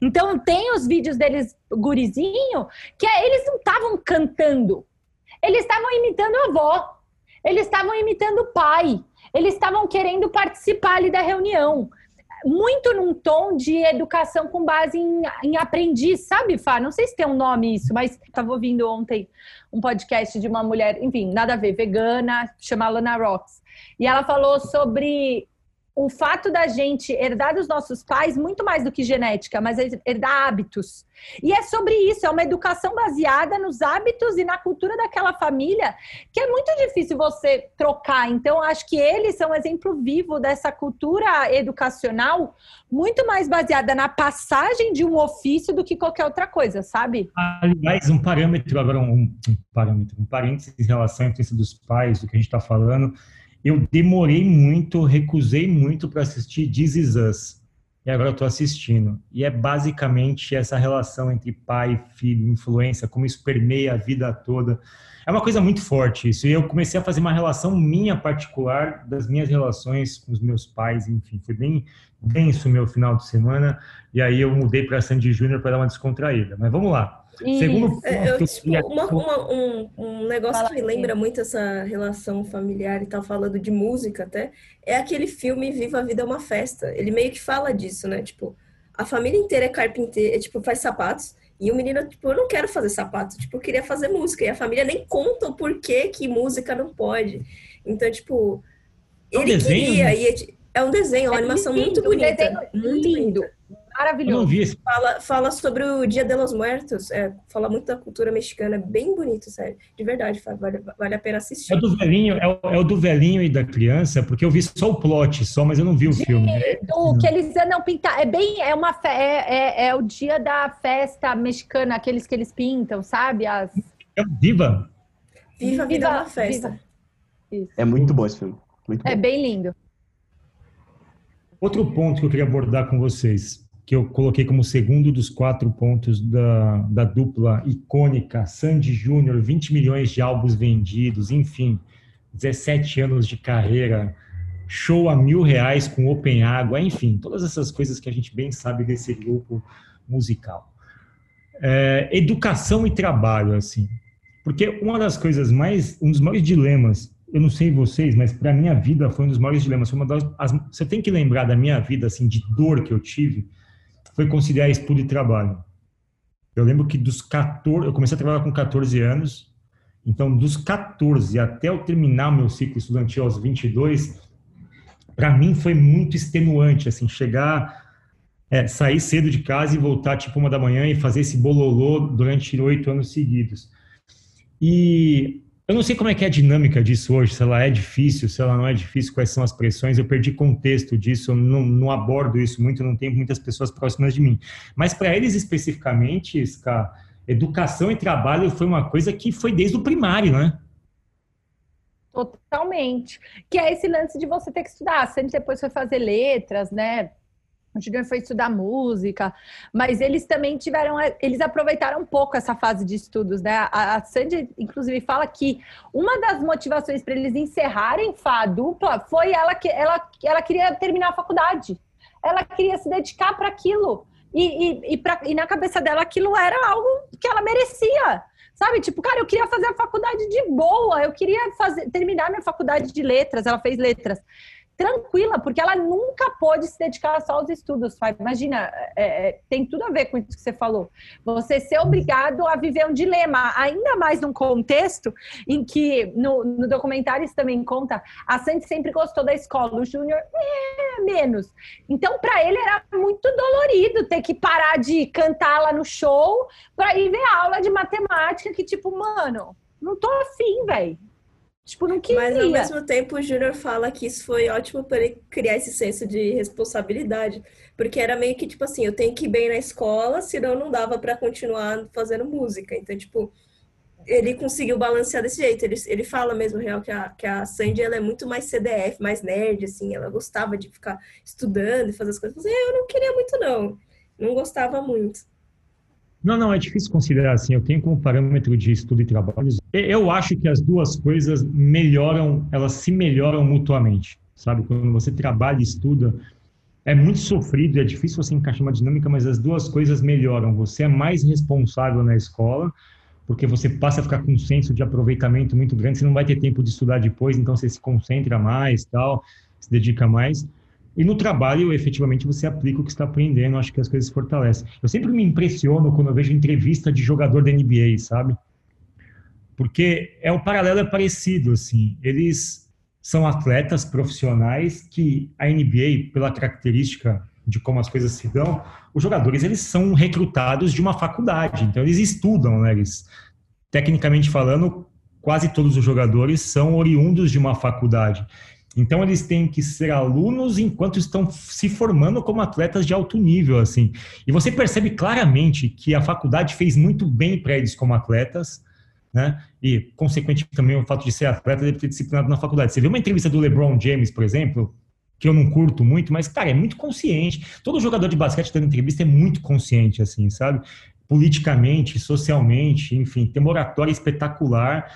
Então tem os vídeos deles, gurizinho, que é- eles não estavam cantando. Eles estavam imitando a avó. Eles estavam imitando o pai. Eles estavam querendo participar ali da reunião. Muito num tom de educação com base em, em aprendiz, sabe, Fá? Não sei se tem um nome isso, mas estava ouvindo ontem um podcast de uma mulher, enfim, nada a ver, vegana, chama Lana Rocks. E ela falou sobre o fato da gente herdar dos nossos pais muito mais do que genética, mas herdar hábitos. E é sobre isso, é uma educação baseada nos hábitos e na cultura daquela família, que é muito difícil você trocar. Então, acho que eles são um exemplo vivo dessa cultura educacional, muito mais baseada na passagem de um ofício do que qualquer outra coisa, sabe? Aliás, um parâmetro, agora um, um parâmetro, um parênteses em relação à influência dos pais, do que a gente está falando, eu demorei muito, recusei muito para assistir This Is Us. E agora eu estou assistindo. E é basicamente essa relação entre pai, filho, influência, como isso permeia a vida toda. É uma coisa muito forte isso. E eu comecei a fazer uma relação minha particular das minhas relações com os meus pais, enfim. Foi bem denso o meu final de semana. E aí eu mudei para Sandy Júnior para dar uma descontraída. Mas vamos lá. E Segundo ponto, É, eu, eu tipo, uma- uma- um, um negócio que me lembra muito essa relação familiar e tal, falando de música até, é aquele filme Viva a Vida é uma Festa. Ele meio que fala disso, né? Tipo, a família inteira é carpinteira, é, tipo, faz sapatos, e o menino, tipo, eu não quero fazer sapato, tipo, eu queria fazer música, e a família nem conta o porquê que música não pode. Então, tipo, É um ele desenho, queria, né? e é, é um desenho, uma É animação lindo, muito bonita. desenho muito lindo, bonita. Eu não maravilhoso. vi esse Fala, fala sobre o Dia de los Muertos, é, fala muito da cultura mexicana, é bem bonito, sério. De verdade, Fábio, vale, vale a pena assistir. É o do velhinho, é o, é o do velhinho e da criança, porque eu vi só o plot, só, mas eu não vi o filme. É, O que eles andam pintar. É bem. É, uma fe- é, é, é o dia da festa mexicana, aqueles que eles pintam, sabe? As... é o Viva. Viva a vida Viva- é uma festa. Isso. É muito bom esse filme. Muito bom. É bem lindo. Outro ponto que eu queria abordar com vocês, que eu coloquei como segundo dos quatro pontos da, da dupla icônica, Sandy Júnior, 20 milhões de álbuns vendidos, enfim, 17 anos de carreira, show a mil reais com Open Água, enfim, todas essas coisas que a gente bem sabe desse grupo musical. É, educação e trabalho, assim, porque uma das coisas mais, um dos maiores dilemas, eu não sei vocês, mas para minha vida foi um dos maiores dilemas. Foi uma das, as, você tem que lembrar da minha vida, assim, de dor que eu tive, foi conciliar estudo e trabalho. Eu lembro que dos 14, eu comecei a trabalhar com 14 anos, então dos 14 até eu terminar meu ciclo estudantil aos 22, para mim foi muito extenuante, assim, chegar, é, sair cedo de casa e voltar tipo uma da manhã e fazer esse bololô durante oito anos seguidos. E eu não sei como é que é a dinâmica disso hoje, se ela é difícil, se ela não é difícil, quais são as pressões. Eu perdi contexto disso, eu não, não abordo isso muito, não tenho muitas pessoas próximas de mim. Mas para eles especificamente, Ska, educação e trabalho foi uma coisa que foi desde o primário, né? Totalmente. Que é esse lance de você ter que estudar. Você depois foi fazer letras, né? O Júnior foi estudar música, mas eles também tiveram, eles aproveitaram um pouco essa fase de estudos, né? A, a Sandy, inclusive, fala que uma das motivações para eles encerrarem Fá dupla foi ela que ela, ela queria terminar a faculdade. Ela queria se dedicar para aquilo. E, e, e, pra, e na cabeça dela aquilo era algo que ela merecia. Sabe, tipo, cara, eu queria fazer a faculdade de boa, eu queria fazer, terminar minha faculdade de letras, ela fez letras tranquila, porque ela nunca pôde se dedicar só aos estudos. Imagina, é, é, tem tudo a ver com isso que você falou. Você ser obrigado a viver um dilema, ainda mais num contexto em que, no, no documentário isso também conta, a Sandy sempre gostou da escola, o Júnior é, menos. Então, para ele era muito dolorido ter que parar de cantar lá no show para ir ver aula de matemática, que tipo, mano, não tô afim, velho. Tipo, não queria. Mas ao mesmo tempo o Júnior fala que isso foi ótimo para ele criar esse senso de responsabilidade. Porque era meio que, tipo assim, eu tenho que ir bem na escola, senão não dava para continuar fazendo música. Então, tipo, ele conseguiu balancear desse jeito. Ele, ele fala mesmo, real, que a, que a Sandy ela é muito mais CDF, mais nerd, assim. Ela gostava de ficar estudando e fazer as coisas. Eu não queria muito, não. Não gostava muito. Não, não, é difícil considerar assim. Eu tenho como parâmetro de estudo e trabalho. Eu acho que as duas coisas melhoram, elas se melhoram mutuamente, sabe? Quando você trabalha e estuda, é muito sofrido, é difícil você encaixar uma dinâmica, mas as duas coisas melhoram. Você é mais responsável na escola, porque você passa a ficar com um senso de aproveitamento muito grande, você não vai ter tempo de estudar depois, então você se concentra mais, tal, se dedica mais. E no trabalho, efetivamente, você aplica o que está aprendendo, acho que as coisas se fortalecem. Eu sempre me impressiono quando eu vejo entrevista de jogador da NBA, sabe? Porque é o paralelo é parecido, assim. Eles são atletas profissionais que a NBA, pela característica de como as coisas se dão, os jogadores eles são recrutados de uma faculdade, então eles estudam, né? Eles, tecnicamente falando, quase todos os jogadores são oriundos de uma faculdade. Então eles têm que ser alunos enquanto estão se formando como atletas de alto nível, assim. E você percebe claramente que a faculdade fez muito bem para eles como atletas, né? E consequentemente também o fato de ser atleta deve ter disciplinado na faculdade. Você vê uma entrevista do LeBron James, por exemplo, que eu não curto muito, mas cara, é muito consciente. Todo jogador de basquete dando entrevista é muito consciente, assim, sabe? Politicamente, socialmente, enfim, tem uma oratória espetacular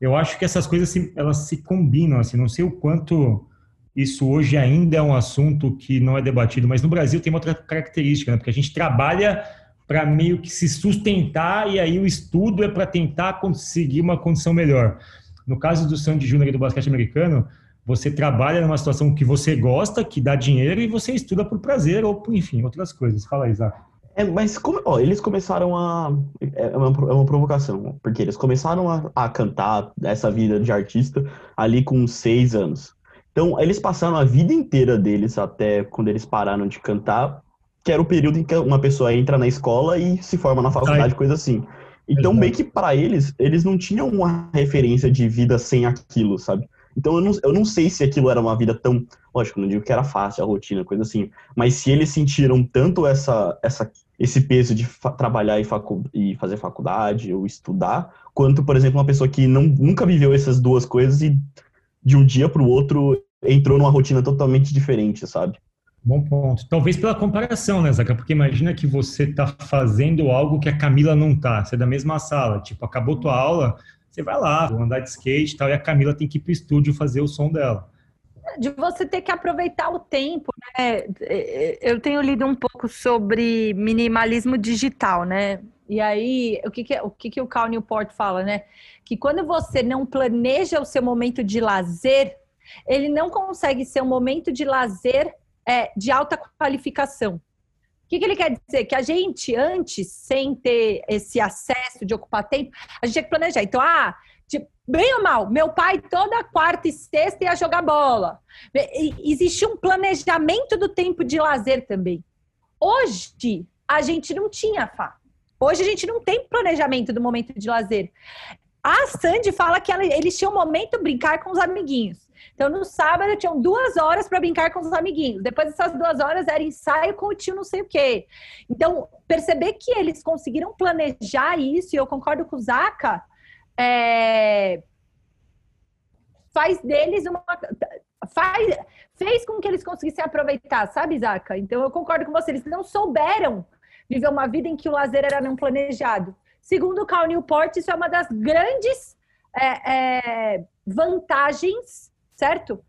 eu acho que essas coisas se, elas se combinam, assim, não sei o quanto isso hoje ainda é um assunto que não é debatido, mas no Brasil tem uma outra característica, né? porque a gente trabalha para meio que se sustentar e aí o estudo é para tentar conseguir uma condição melhor. No caso do Sandy Júnior e do basquete americano, você trabalha numa situação que você gosta, que dá dinheiro e você estuda por prazer ou por, enfim, outras coisas. Fala aí, Isaac. É, mas como, ó, eles começaram a. É uma, é uma provocação, porque eles começaram a, a, cantar essa vida de artista ali com seis anos. Então, eles passaram a vida inteira deles até quando eles pararam de cantar, que era o período em que uma pessoa entra na escola e se forma na faculdade, coisa assim. Então, meio que para eles, eles não tinham uma referência de vida sem aquilo, sabe? Então eu não, eu não sei se aquilo era uma vida tão. Lógico, não digo que era fácil a rotina, coisa assim. Mas se eles sentiram tanto essa, essa esse peso de trabalhar e, facu e, fazer faculdade ou estudar, quanto, por exemplo, uma pessoa que não, nunca viveu essas duas coisas e de um dia para o outro entrou numa rotina totalmente diferente, sabe? Bom ponto. Talvez pela comparação, né, Zaca? Porque imagina que você está fazendo algo que a Camila não tá. Você é da mesma sala. Tipo, acabou tua aula, você vai lá, vou andar de skate e tal, e a Camila tem que ir pro estúdio fazer o som dela. De você ter que aproveitar o tempo, né? Eu tenho lido um pouco sobre minimalismo digital, né? E aí, o que, que, o, que, que o Cal Newport fala, né? Que quando você não planeja o seu momento de lazer, ele não consegue ser um momento de lazer é, de alta qualificação. O que, que, ele quer dizer? Que a gente, antes, sem ter esse acesso de ocupar tempo, a gente tinha que planejar. Então, ah, tipo, bem ou mal, meu pai toda quarta e sexta ia jogar bola. Existia um planejamento do tempo de lazer também. Hoje, a gente não tinha, Fá. Hoje a gente não tem planejamento do momento de lazer. A Sandy fala que ela, eles tinham um momento brincar com os amiguinhos. Então, no sábado, tinham duas horas para brincar com os amiguinhos. Depois dessas duas horas, era ensaio com o tio não sei o quê. Então, perceber que eles conseguiram planejar isso, e eu concordo com o Zaca, é... faz deles uma. Faz... Fez com que eles conseguissem aproveitar, sabe, Zaca? Então, eu concordo com você. Eles não souberam viver uma vida em que o lazer era não planejado. Segundo o Cal Newport, isso é uma das grandes é, é, vantagens certo?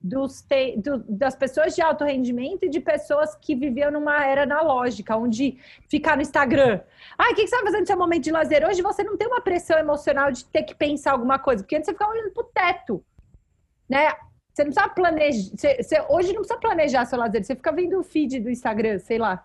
Dos te, do, das pessoas de alto rendimento e de pessoas que viviam numa era analógica, onde ficar no Instagram. Ah, o que, você vai fazer no seu momento de lazer? Hoje você não tem uma pressão emocional de ter que pensar alguma coisa, porque antes você ficava olhando pro teto, né? Você não precisa planejar. Você, hoje não precisa planejar seu lazer, você fica vendo o feed do Instagram, sei lá.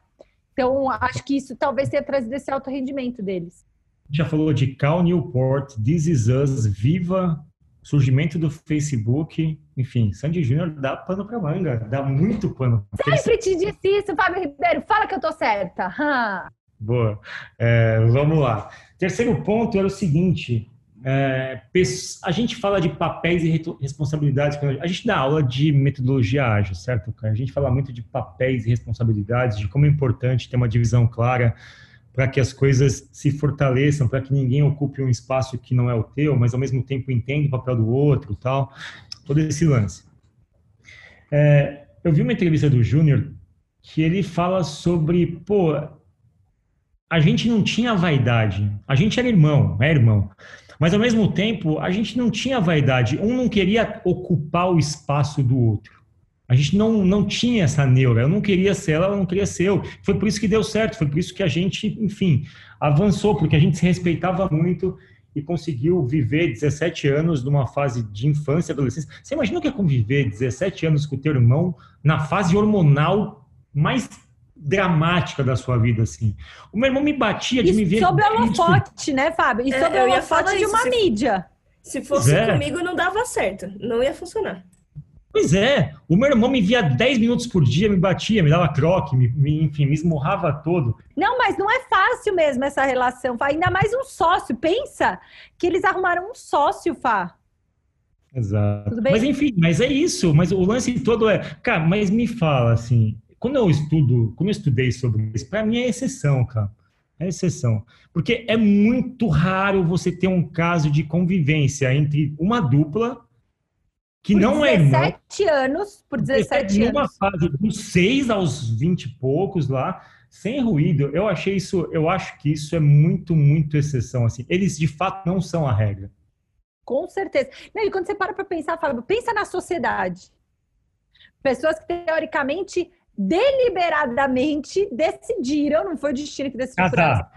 Então, acho que isso talvez tenha trazido esse alto rendimento deles. Já falou de Cal Newport, This Is Us, Viva surgimento do Facebook, enfim, Sandy Júnior dá pano para manga, dá muito pano. Sempre te disse isso, Fábio Ribeiro, fala que eu tô certa. Boa, é, vamos lá. Terceiro ponto era o seguinte, é, a gente fala de papéis e responsabilidades, a gente dá aula de metodologia ágil, certo? A gente fala muito de papéis e responsabilidades, de como é importante ter uma divisão clara, para que as coisas se fortaleçam, para que ninguém ocupe um espaço que não é o teu, mas ao mesmo tempo entenda o papel do outro, tal, todo esse lance. É, eu vi uma entrevista do Júnior que ele fala sobre, pô, a gente não tinha vaidade, a gente era irmão, é irmão, mas ao mesmo tempo a gente não tinha vaidade, um não queria ocupar o espaço do outro. A gente não, não tinha essa neura. Eu não queria ser ela, ela não queria ser eu. Foi por isso que deu certo, foi por isso que a gente, enfim, avançou, porque a gente se respeitava muito e conseguiu viver 17 anos numa fase de infância e adolescência. Você imagina o que é conviver 17 anos com o teu irmão na fase hormonal mais dramática da sua vida, assim. O meu irmão me batia de e me ver... Sob o holofote, né, Fábio? E é, sob o holofote de uma se, mídia. Se fosse é. comigo, não dava certo. Não ia funcionar. Pois é, o meu irmão me via 10 minutos por dia, me batia, me dava croque, me, me, enfim, me esmurrava todo. Não, mas não é fácil mesmo essa relação, Fá. Ainda mais um sócio. Pensa que eles arrumaram um sócio, Fá. Exato. Mas enfim, mas é isso. Mas o lance todo é, cara, mas me fala assim, quando eu estudo, quando eu estudei sobre isso, para mim é exceção, cara. É exceção. Porque é muito raro você ter um caso de convivência entre uma dupla que por não 17 é anos, por 17 anos. Numa fase dos 6 aos 20 e poucos lá, sem ruído. Eu achei isso, eu acho que isso é muito, muito exceção assim. Eles de fato não são a regra. Com certeza. Não, e quando você para para pensar, fala, pensa na sociedade. Pessoas que teoricamente deliberadamente decidiram, não foi o destino que decidiu. Casar.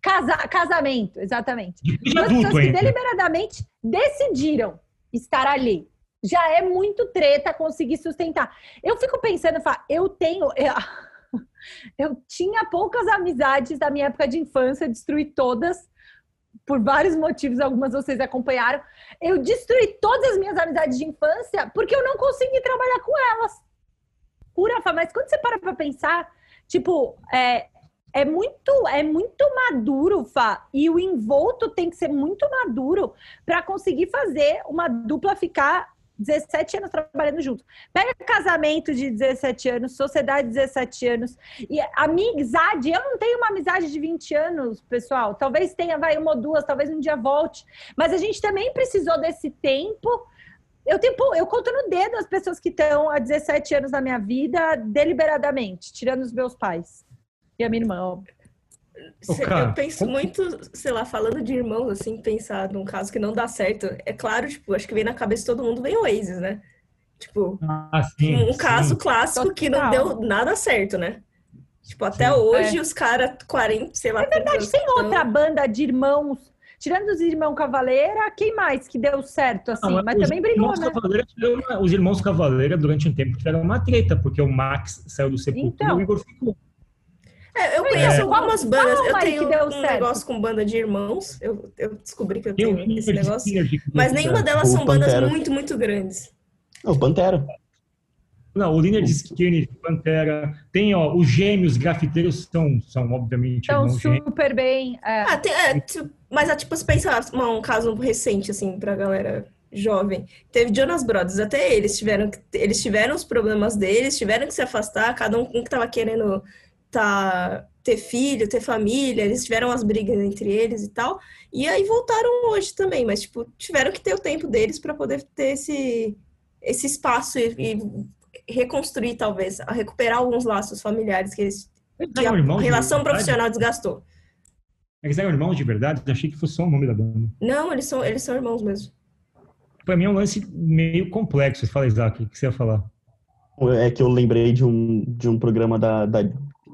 Casa, casamento, exatamente. De pessoas que deliberadamente decidiram estar ali já é muito treta conseguir sustentar. Eu fico pensando, eu tenho. Eu, eu tinha poucas amizades da minha época de infância, destruí todas, por vários motivos, algumas vocês acompanharam. Eu destruí todas as minhas amizades de infância porque eu não consegui trabalhar com elas. Pura, mas quando você para pra pensar, tipo, é, é muito é muito maduro, Fá, e o envolto tem que ser muito maduro para conseguir fazer uma dupla ficar 17 anos trabalhando junto. Pega casamento de 17 anos, sociedade de 17 anos. E amizade, eu não tenho uma amizade de 20 anos, pessoal. Talvez tenha, vai, uma ou duas, talvez um dia volte. Mas a gente também precisou desse tempo Eu, tenho, eu conto no dedo as pessoas que estão há 17 anos na minha vida deliberadamente, tirando os meus pais. E a minha irmã, óbvio. Cara, eu penso como- muito, sei lá, falando de irmãos, assim, pensar num caso que não dá certo. É claro, tipo, acho que vem na cabeça de todo mundo, vem o Oasis, né? Tipo, Ah, sim, um sim. caso clássico que não Total. deu nada certo, né? Tipo, até Sim. hoje os caras, 40, sei lá. É verdade, tem outra banda de irmãos, tirando os irmãos Cavaleira, quem mais que deu certo assim? Não, mas também brigou, irmãos né? Cavaleira uma- os irmãos Cavaleira, durante um tempo, tiveram uma treta, porque o Max saiu do Sepultura Então. e o Igor ficou. É, eu conheço É. algumas bandas. Qual Eu tenho que deu um certo? negócio com banda de irmãos. Eu, eu descobri que eu o tenho esse Leonard negócio. Mas nenhuma delas O são bandas Pantera. muito, muito grandes. Não, Pantera. Não, o Leonard Skinner, Pantera. Tem, ó, os gêmeos grafiteiros são, são obviamente, Então, irmãos gêmeos. super bem. é. Ah, tem, é, mas é tipo, se pensar um caso recente, assim, pra galera jovem. Teve Jonas Brothers, até eles tiveram, que- eles tiveram os problemas deles, tiveram que se afastar, cada um, um que tava querendo tá, ter filho, ter família, eles tiveram as brigas entre eles e tal. E aí voltaram hoje também, mas, tipo, tiveram que ter o tempo deles pra poder ter esse, esse espaço e, e reconstruir, talvez, a recuperar alguns laços familiares que, eles, que a de relação verdade? profissional desgastou. Eles eram irmãos de verdade? Eu achei que fosse só o nome da banda. Não, eles são, eles são irmãos mesmo. Pra mim é um lance meio complexo. Fala, Isaac, o que você ia falar? É que eu lembrei de um, de um programa da, da,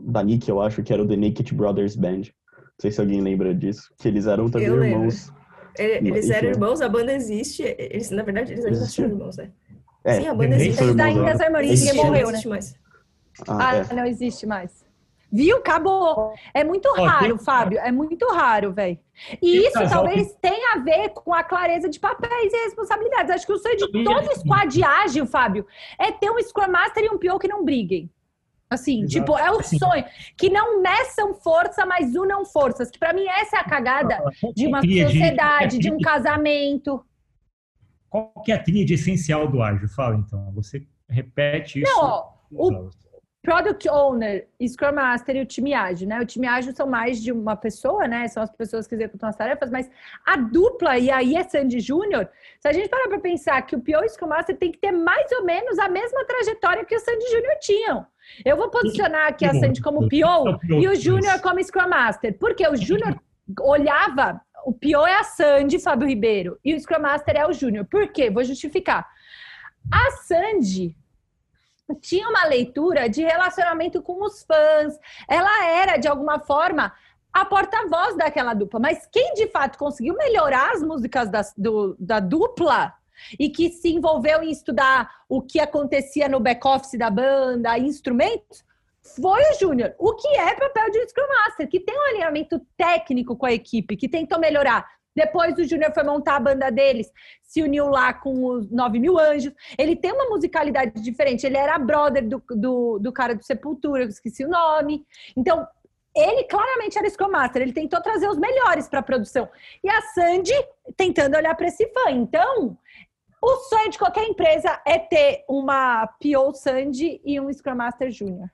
da Nick, eu acho, que era o The Naked Brothers Band. Não sei se alguém lembra disso. Que eles eram também Eu irmãos. É, Eles eram irmãos, a banda existe. Eles, na verdade, eles ainda são irmãos, né? É, Sim, a banda existe. ainda né? são irmãos, ninguém não morreu, né? existe mais. Ah, Ah, é. não existe mais. Viu? Acabou. É muito raro, tem- Fábio. É muito raro, velho. E isso casal talvez tenha a ver com a clareza de papéis e responsabilidades. Acho que o sonho de todo acho. squad ágil, Fábio, é ter um Scrum Master e um PO que não briguem. Assim, Exato. tipo, é o sonho. Que não meçam força, mas unam forças. Que pra mim essa é a cagada de uma Tríade- sociedade, de um casamento. Qual que é a tríade essencial do ágil? Fala, então. Você repete isso. Não, o Product Owner, Scrum Master e o time ágil, né? O time ágil são mais de uma pessoa, né? São as pessoas que executam as tarefas, mas a dupla, e aí é Sandy Júnior, se a gente parar para pensar que o PO e o Scrum Master tem que ter mais ou menos a mesma trajetória que o Sandy Júnior tinham. Eu vou posicionar aqui a Sandy como PO e o Júnior como Scrum Master, porque o Júnior olhava, o PO é a Sandy, Fábio Ribeiro, e o Scrum Master é o Júnior. Por quê? Vou justificar. A Sandy tinha uma leitura de relacionamento com os fãs. Ela era, de alguma forma, a porta-voz daquela dupla. Mas quem de fato conseguiu melhorar as músicas das- do- da dupla e que se envolveu em estudar o que acontecia no back-office da banda, instrumentos, foi o Júnior. O que é papel de um Scrum Master, que tem um alinhamento técnico com a equipe, que tentou melhorar. Depois o Júnior foi montar a banda deles, se uniu lá com os 9 mil anjos. Ele tem uma musicalidade diferente. Ele era brother do, do, do cara do Sepultura, eu esqueci o nome. Então, ele claramente era Scrum Master. Ele tentou trazer os melhores para a produção. E a Sandy tentando olhar para esse fã. Então, o sonho de qualquer empresa é ter uma PO Sandy e um Scrum Master Júnior.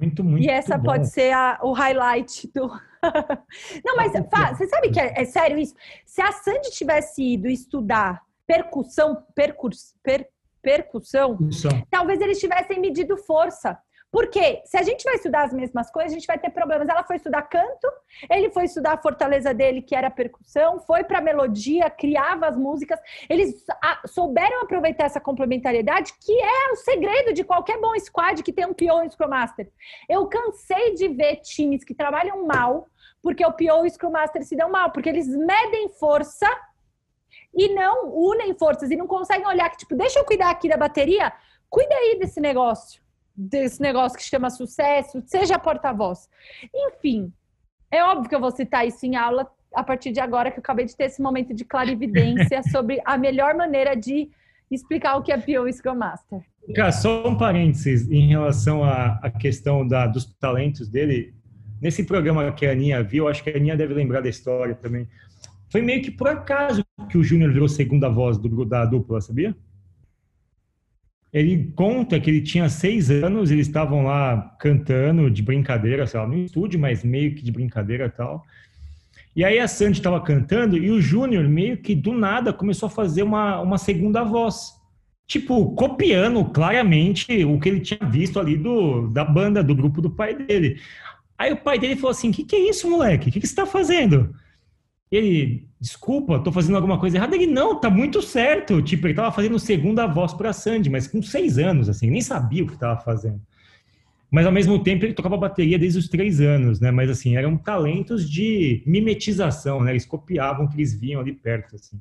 Muito, muito E essa bom. pode ser a- o highlight do. Não, mas Fá, você sabe que é, é sério isso? Se a Sandy tivesse ido estudar percussão, percurs, per- percussão, talvez eles tivessem medido força. Porque se a gente vai estudar as mesmas coisas, a gente vai ter problemas. Ela foi estudar canto, ele foi estudar a fortaleza dele, que era percussão, foi para melodia, criava as músicas. Eles a- souberam aproveitar essa complementariedade, que é o segredo de qualquer bom squad que tem um PO e um Scrum Master. Eu cansei de ver times que trabalham mal, porque o PO e o Scrum Master se dão mal, porque eles medem força e não unem forças e não conseguem olhar que, tipo, deixa eu cuidar aqui da bateria, cuida aí desse negócio, desse negócio que chama sucesso, seja porta-voz. Enfim, é óbvio que eu vou citar isso em aula a partir de agora, que eu acabei de ter esse momento de clarividência sobre a melhor maneira de explicar o que é PO Scrum Master. Cara, só um parênteses em relação à, à questão da, dos talentos dele. Nesse programa que a Aninha viu, acho que a Aninha deve lembrar da história também. Foi meio que por acaso que o Júnior virou segunda voz do, da dupla, sabia? Ele conta que ele tinha seis anos, eles estavam lá cantando de brincadeira, sei lá, no estúdio, mas meio que de brincadeira e tal. E aí a Sandy estava cantando e o Júnior meio que do nada começou a fazer uma, uma segunda voz. Tipo, copiando claramente o que ele tinha visto ali do, da banda, do grupo do pai dele. Aí o pai dele falou assim: O que, que é isso, moleque? O que, que você está fazendo? Ele, desculpa, tô fazendo alguma coisa errada. Ele, não, tá muito certo. Tipo, ele tava fazendo segunda voz pra Sandy, mas com seis anos, assim, nem sabia o que tava fazendo. Mas ao mesmo tempo ele tocava bateria desde os três anos, né? Mas assim, eram talentos de mimetização, né? Eles copiavam o que eles viam ali perto, assim.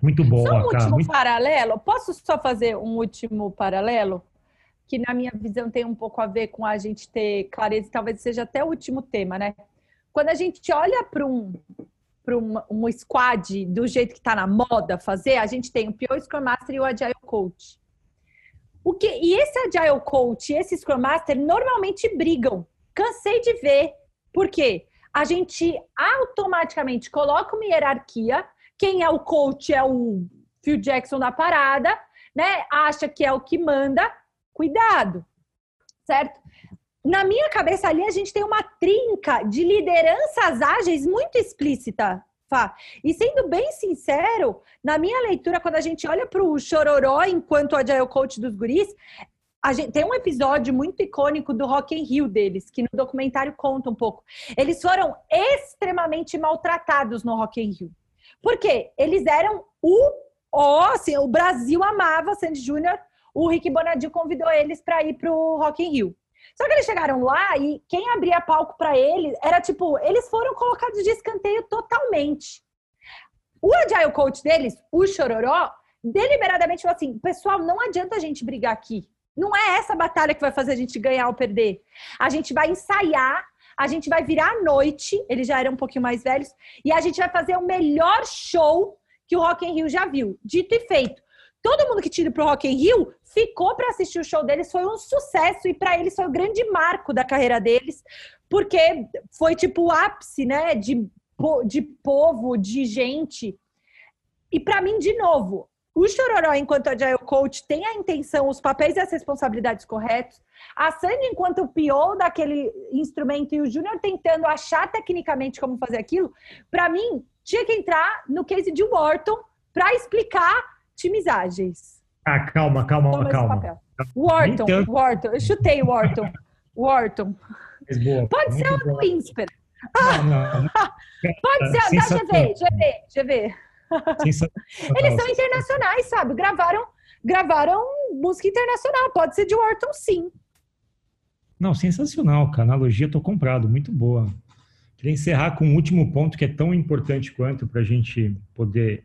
Muito bom, Só um cara. último Muito... paralelo. Posso só fazer um último paralelo? Que na minha visão tem um pouco a ver com a gente ter clareza, talvez seja até o último tema, né? Quando a gente olha para um, para um, um squad do jeito que está na moda fazer, a gente tem o PO Scrum Master e o Agile Coach. O que, e esse Agile Coach e esse Scrum Master normalmente brigam. Cansei de ver. Por quê? A gente automaticamente coloca uma hierarquia. Quem é o coach é o Phil Jackson da parada, né? Acha que é o que manda. Cuidado, certo? Na minha cabeça ali, a gente tem uma trinca de lideranças ágeis muito explícita, Fá. E sendo bem sincero, na minha leitura, quando a gente olha para o Chororó enquanto Agile Coach dos guris, gente tem um episódio muito icônico do Rock in Rio deles, que no documentário conta um pouco. Eles foram extremamente maltratados no Rock in Rio. Por quê? Eles eram o, ó, assim, o Brasil amava Sandy Júnior, o Rick Bonadil convidou eles para ir para o Rock in Rio. Só que eles chegaram lá e quem abria palco para eles era tipo, eles foram colocados de escanteio totalmente. O Agile Coach deles, o Chororó, deliberadamente falou assim: pessoal, não adianta a gente brigar aqui. Não é essa batalha que vai fazer a gente ganhar ou perder. A gente vai ensaiar, a gente vai virar à noite, eles já eram um pouquinho mais velhos, e a gente vai fazer o melhor show que o Rock in Rio já viu. Dito e feito. Todo mundo que tira pro Rock in Rio ficou para assistir o show deles, foi um sucesso e para eles foi o grande marco da carreira deles, porque foi tipo o ápice, né, de, de povo, de gente. E para mim, de novo, o Chororó, enquanto Agile Coach, tem a intenção, os papéis e as responsabilidades corretos. A Sandy, enquanto o PO daquele instrumento e o Júnior tentando achar tecnicamente como fazer aquilo, para mim, tinha que entrar no case de Wharton para explicar times ágeis. Ah, calma, calma, Toma calma. papel. Wharton. Wharton. Eu chutei Wharton. Wharton. Boa, Pode ser o do Insper. Não, não, não. Pode ser Sensacional. GV, GV, GV. Eles são internacionais, sabe? Gravaram, gravaram música internacional. Pode ser de Wharton, sim. Não, sensacional, cara. Analogia, tô comprado, muito boa. Queria encerrar com um último ponto que é tão importante quanto para a gente poder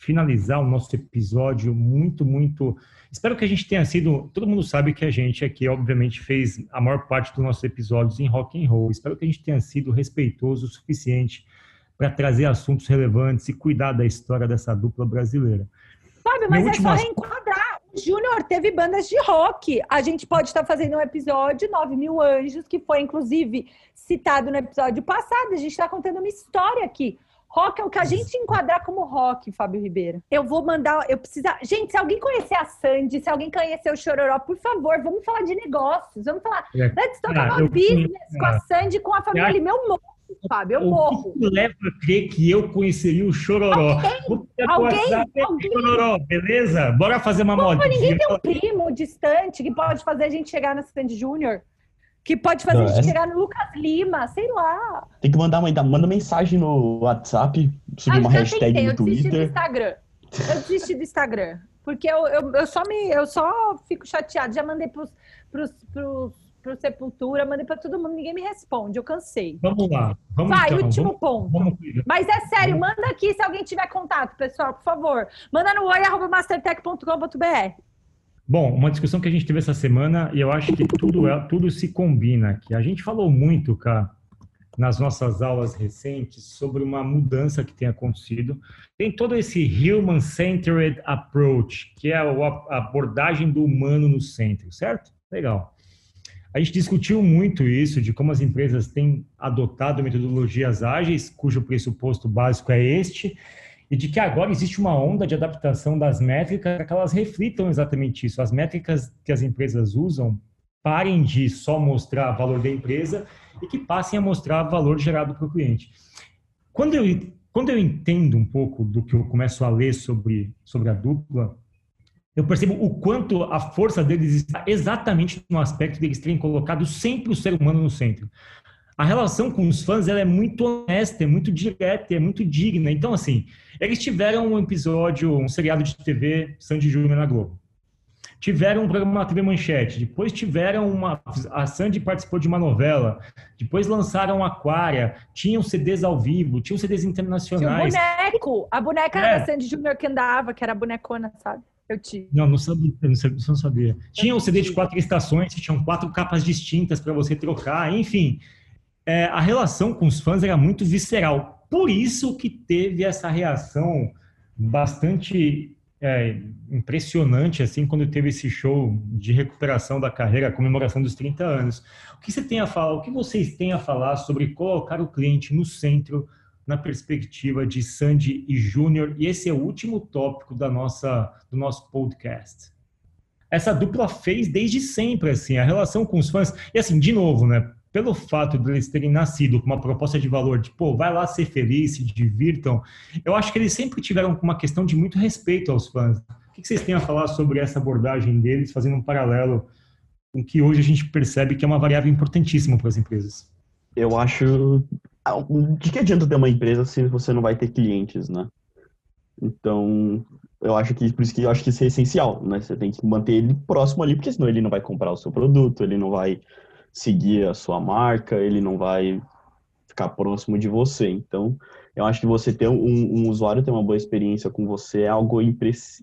finalizar o nosso episódio muito, muito. Espero que a gente tenha sido. Todo mundo sabe que a gente aqui, obviamente, fez a maior parte dos nossos episódios em rock and roll. Espero que a gente tenha sido respeitoso o suficiente para trazer assuntos relevantes e cuidar da história dessa dupla brasileira. Sabe, Meu mas é só reenquadrar. O Júnior teve bandas de rock. A gente pode estar fazendo um episódio, 9 mil anjos, que foi inclusive citado no episódio passado. A gente está contando uma história aqui. Rock é o que a gente enquadrar como rock, Fábio Ribeiro. Eu vou mandar, eu preciso. Gente, se alguém conhecer a Sandy, se alguém conhecer o Chororó, por favor, vamos falar de negócios. Vamos falar. É. Let's talk Ah, about business com a. Sandy, com a família Ah. Lima. Eu morro, Fábio, eu O morro. que te leva a crer que eu conheceria o Chororó? O alguém- WhatsApp aí, alguém- Chororó, beleza? Bora fazer uma modinha. ninguém tem um primo distante que pode fazer a gente chegar na Sandy Júnior. Que pode fazer Não, a gente essa- chegar no Lucas Lima, sei lá. Tem que mandar uma, manda mensagem no WhatsApp, subir Ah, uma hashtag tentei, no eu desisti do Twitter. Instagram. Eu desisti do Instagram. Porque eu, eu, eu só me eu só fico chateada. Já mandei pros, pros, pros, pro Sepultura, mandei pra todo mundo, ninguém me responde. Eu cansei. Vamos lá. Vamos Vai, então. último vamos, ponto. vamos. Mas é sério, manda aqui se alguém tiver contato, pessoal, por favor. Manda no oi.mastertech.com.br. Bom, uma discussão que a gente teve essa semana e eu acho que tudo, é, tudo se combina aqui. A gente falou muito, cara, nas nossas aulas recentes sobre uma mudança que tem acontecido. Tem todo esse human-centered approach, que é a abordagem do humano no centro, certo? Legal. A gente discutiu muito isso, de como as empresas têm adotado metodologias ágeis, cujo pressuposto básico é este, e de que agora existe uma onda de adaptação das métricas para que elas reflitam exatamente isso. As métricas que as empresas usam parem de só mostrar valor da empresa e que passem a mostrar valor gerado para o cliente. quando eu, quando eu entendo um pouco do que eu começo a ler sobre, sobre a dupla, eu percebo o quanto a força deles está exatamente no aspecto deles terem colocado sempre o ser humano no centro. A relação com os fãs ela é muito honesta, é muito direta, é muito digna. Então, assim, eles tiveram um episódio, um seriado de TV, Sandy Júnior na Globo tiveram um programa na TV Manchete, depois tiveram uma. A Sandy participou de uma novela, depois lançaram Aquária, tinham CDs ao vivo, tinham CDs internacionais. Tinha um boneco, a boneca é. da Sandy Júnior que andava, que era a bonecona, sabe? Eu tinha. Não, não sabia, não sabia. Não sabia. Tinha um CD de quatro estações, que tinham quatro capas distintas para você trocar, enfim. É, a relação com os fãs era muito visceral. Por isso que teve essa reação bastante é, impressionante assim quando teve esse show de recuperação da carreira, a comemoração dos 30 anos. O que você tem a falar? O que vocês têm a falar sobre colocar o cliente no centro na perspectiva de Sandy e Júnior? E esse é o último tópico da nossa do nosso podcast. Essa dupla fez desde sempre assim a relação com os fãs. E assim, de novo, né? Pelo fato de eles terem nascido com uma proposta de valor de, pô, vai lá ser feliz, se divirtam, eu acho que eles sempre tiveram uma questão de muito respeito aos fãs. O que vocês têm a falar sobre essa abordagem deles, fazendo um paralelo com que hoje a gente percebe que é uma variável importantíssima para as empresas? Eu acho. De que adianta ter uma empresa se você não vai ter clientes, né? Então, eu acho que por isso que eu acho que isso é essencial, né? Você tem que manter ele próximo ali, porque senão ele não vai comprar o seu produto, ele não vai seguir a sua marca, ele não vai ficar próximo de você. Então, eu acho que você ter um, um usuário ter uma boa experiência com você é algo impress,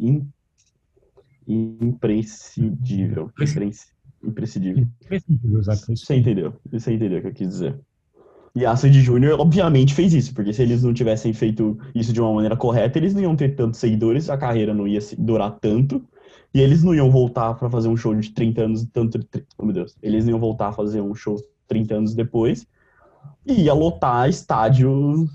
imprescindível. Imprescindível. Você entendeu? Você entendeu o que eu quis dizer. E a Sandy Júnior, obviamente, fez isso, porque se eles não tivessem feito isso de uma maneira correta, eles não iam ter tantos seguidores, a carreira não ia durar tanto, e eles não iam voltar para fazer um show de 30 anos, tanto. Oh, meu Deus. Eles não iam voltar a fazer um show 30 anos depois. E ia lotar estádio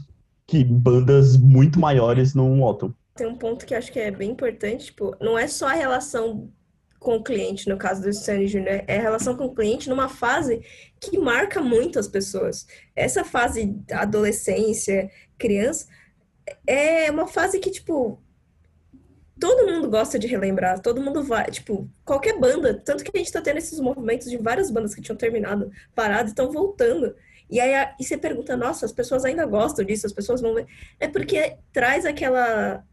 que bandas muito maiores não lotam. Tem um ponto que eu acho que é bem importante, tipo, não é só a relação com o cliente, no caso do Sandy Jr., é a relação com o cliente numa fase que marca muito as pessoas. Essa fase adolescência, criança, é uma fase que, tipo, todo mundo gosta de relembrar, todo mundo vai, tipo, qualquer banda, tanto que a gente tá tendo esses movimentos de várias bandas que tinham terminado, parado, estão voltando. E aí e você pergunta, nossa, as pessoas ainda gostam disso, as pessoas vão ver. É porque traz aquela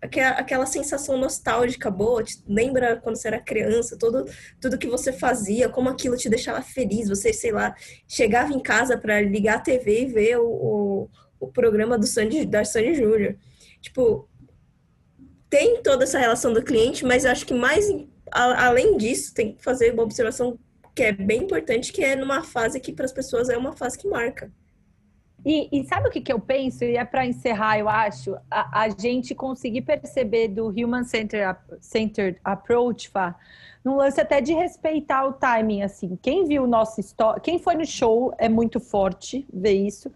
aquela, sensação nostálgica boa, te lembra quando você era criança, todo, tudo que você fazia, como aquilo te deixava feliz, você, sei lá, chegava em casa para ligar a TV e ver o, o, o programa do Sandy, da Sandy Júnior. Tipo, tem toda essa relação do cliente, mas acho que mais a, além disso, tem que fazer uma observação que é bem importante, que é numa fase que para as pessoas é uma fase que marca. E, e, sabe o que, que eu penso? E é para encerrar, eu acho, a, a, gente conseguir perceber do Human Centered, Centered Approach, Fá, num lance até de respeitar o timing, assim. Quem viu o nosso história, quem foi no show é muito forte ver isso.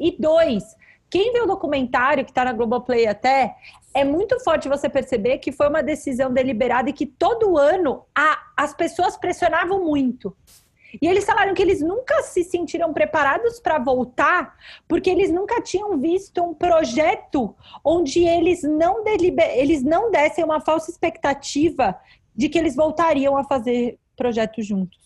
E dois, quem viu o documentário que está na Globoplay até, é muito forte você perceber que foi uma decisão deliberada e que todo ano a, as pessoas pressionavam muito. E eles falaram que eles nunca se sentiram preparados para voltar, porque eles nunca tinham visto um projeto onde eles não, deliber... eles não dessem uma falsa expectativa de que eles voltariam a fazer projetos juntos.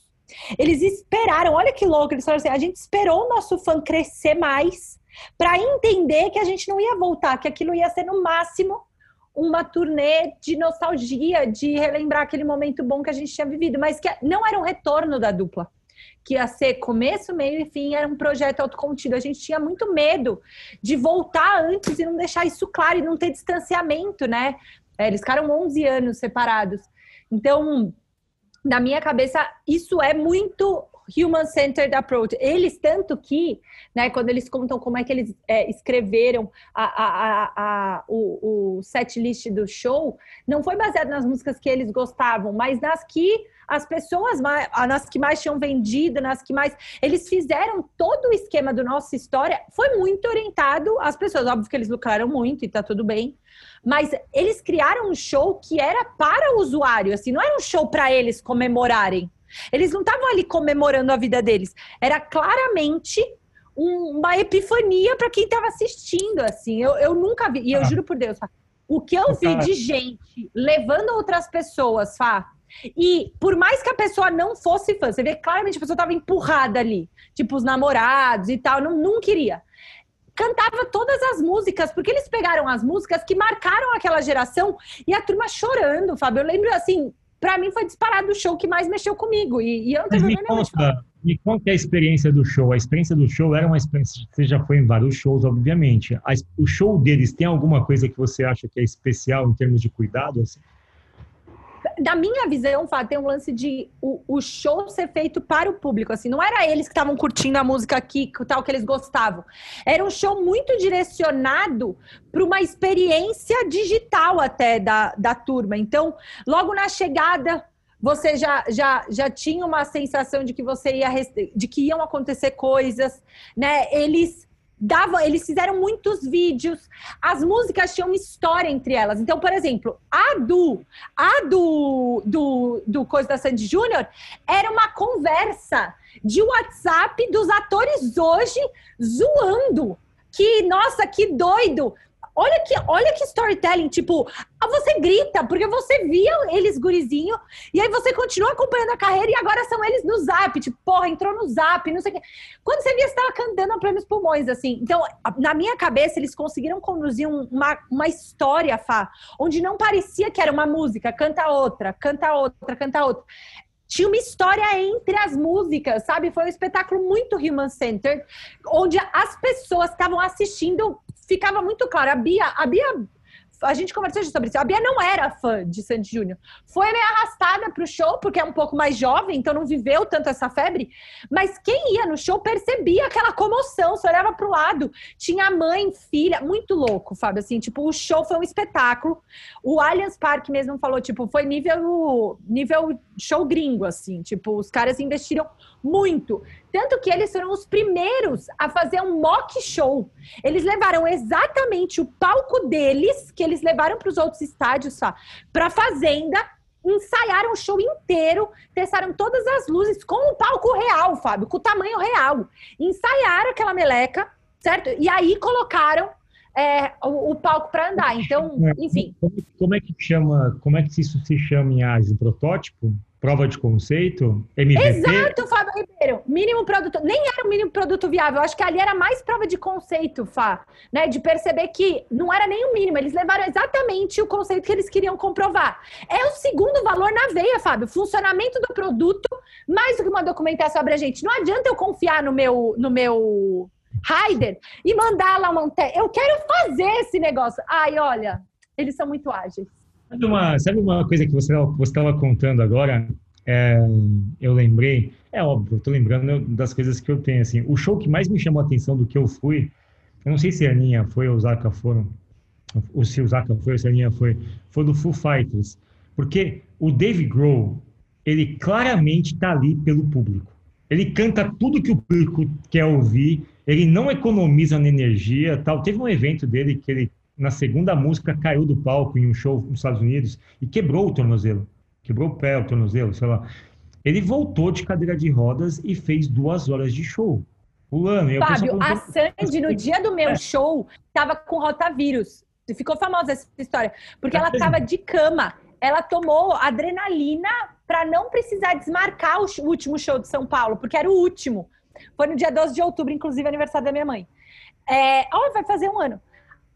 Eles esperaram, olha que louco, eles falaram assim: a gente esperou o nosso fã crescer mais para entender que a gente não ia voltar, que aquilo ia ser no máximo uma turnê de nostalgia, de relembrar aquele momento bom que a gente tinha vivido, mas que não era um retorno da dupla. Que ia ser começo, meio e fim, era um projeto autocontido. A gente tinha muito medo de voltar antes e não deixar isso claro e não ter distanciamento, né? É, eles ficaram 11 anos separados. Então, na minha cabeça, isso é muito human-centered approach. Eles, tanto que, né, quando eles contam como é que eles é, escreveram a, a, a, o, o set list do show, não foi baseado nas músicas que eles gostavam, mas nas que as pessoas mais, nas que mais tinham vendido, nas que mais. Eles fizeram todo o esquema do nossa história, foi muito orientado às pessoas. Óbvio que eles lucraram muito e tá tudo bem. Mas eles criaram um show que era para o usuário, assim, não era um show para eles comemorarem. Eles não estavam ali comemorando a vida deles. Era claramente um- uma epifania para quem estava assistindo, assim. Eu, eu nunca vi, e eu Ah. juro por Deus, Fá, o que eu vi de gente levando outras pessoas, Fá, e por mais que a pessoa não fosse fã, você vê claramente a pessoa estava empurrada ali, tipo os namorados e tal, não, não queria. Cantava todas as músicas, porque eles pegaram as músicas que marcaram aquela geração e a turma chorando, Fábio. Eu lembro assim, pra mim foi disparado o show que mais mexeu comigo. E, e eu não Mas tenho me conta, me conta a experiência do show. A experiência do show era uma experiência. Você já foi em vários shows, obviamente. A- o show deles tem alguma coisa que você acha que é especial em termos de cuidado? assim? Da minha visão, Fá, tem um lance de o, o show ser feito para o público. Assim, não era eles que estavam curtindo a música aqui, tal que eles gostavam. Era um show muito direcionado para uma experiência digital até da, da turma. Então, logo na chegada, você já, já, já tinha uma sensação de que você ia de que iam acontecer coisas, né? Eles davam, eles fizeram muitos vídeos. As músicas tinham uma história entre elas. Então, por exemplo, a do a do, do, do Coisa da Sandy Júnior era uma conversa de WhatsApp dos atores hoje zoando. Que, nossa, que doido! Olha que, olha que storytelling, tipo, você grita, porque você via eles gurizinho, e aí você continua acompanhando a carreira, e agora são eles no zap, tipo, porra, entrou no zap, não sei o quê. Quando você via, você estava cantando a plenos pulmões, assim. Então, na minha cabeça, eles conseguiram conduzir um- uma, uma história, Fá, onde não parecia que era uma música, canta outra, canta outra, canta outra. Tinha uma história entre as músicas, sabe? Foi um espetáculo muito human centered, onde as pessoas estavam assistindo ficava muito claro. A Bia, a Bia, a gente conversou sobre isso. A Bia não era fã de Sandy Júnior. Foi meio arrastada para o show, porque é um pouco mais jovem, então não viveu tanto essa febre. Mas quem ia no show percebia aquela comoção, você olhava para o lado, tinha mãe, filha, muito louco, Fábio. Assim, tipo, o show foi um espetáculo. O Allianz Parque mesmo falou, tipo, foi nível, nível show gringo, assim. Tipo, os caras investiram muito. Tanto que eles foram os primeiros a fazer um mock show. Eles levaram exatamente o palco deles, que eles levaram para os outros estádios, para a Fazenda, ensaiaram o show inteiro, testaram todas as luzes com o palco real, Fábio, com o tamanho real. Ensaiaram aquela meleca, certo? E aí colocaram é, o, o palco para andar. Então, enfim. Como, como é que chama? Como é que isso se chama em ágil? Protótipo? Prova de conceito? MVP? Exato, Fábio Ribeiro. Mínimo produto. Nem era o mínimo produto viável. Acho que ali era mais prova de conceito, Fá. Né? De perceber que não era nem o mínimo. Eles levaram exatamente o conceito que eles queriam comprovar. É o segundo valor na veia, Fábio. Funcionamento do produto, mais do que uma documentação sobre a gente. Não adianta eu confiar no meu, no meu rider e mandar lá uma. Eu quero fazer esse negócio. Ai, olha, eles são muito ágeis. Sabe uma, sabe uma coisa que você estava contando agora? É, eu lembrei, é óbvio, eu tô lembrando das coisas que eu tenho, assim, o show que mais me chamou a atenção do que eu fui, eu não sei se a Aninha foi ou o Zaka foram, ou se o Zaka foi ou se a Aninha foi, foi do Foo Fighters, porque o Dave Grohl, ele claramente tá ali pelo público, ele canta tudo que o público quer ouvir, ele não economiza na energia, tal, teve um evento dele que ele na segunda música caiu do palco em um show nos Estados Unidos e quebrou o tornozelo. Quebrou o pé, o tornozelo, sei lá. Ele voltou de cadeira de rodas e fez duas horas de show. Pulando. Fábio, a Sandy, no dia do meu É. show, tava com rotavírus. Ficou famosa essa história. Porque ela tava de cama. Ela tomou adrenalina para não precisar desmarcar o último show de São Paulo, porque era o último. Foi no dia 12 de outubro, inclusive aniversário da minha mãe. É, ó, vai fazer um ano.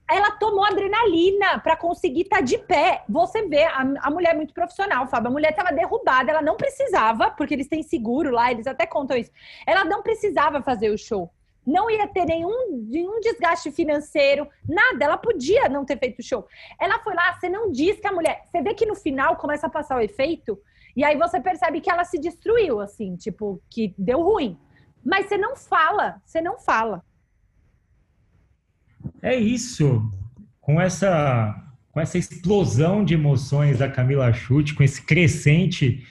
Ela tomou adrenalina para conseguir estar de pé. Você vê, a, a mulher é muito profissional, Fábio. A mulher estava derrubada, ela não precisava, porque eles têm seguro lá, eles até contam isso. Ela não precisava fazer o show. Não ia ter nenhum, nenhum desgaste financeiro, nada. Ela podia não ter feito o show. Ela foi lá, você não diz que a mulher. Você vê que no final começa a passar o efeito, e aí você percebe que ela se destruiu, assim, tipo, que deu ruim. Mas você não fala, você não fala. É isso. Com essa, com essa explosão de emoções da Camila Chute, com esse crescente,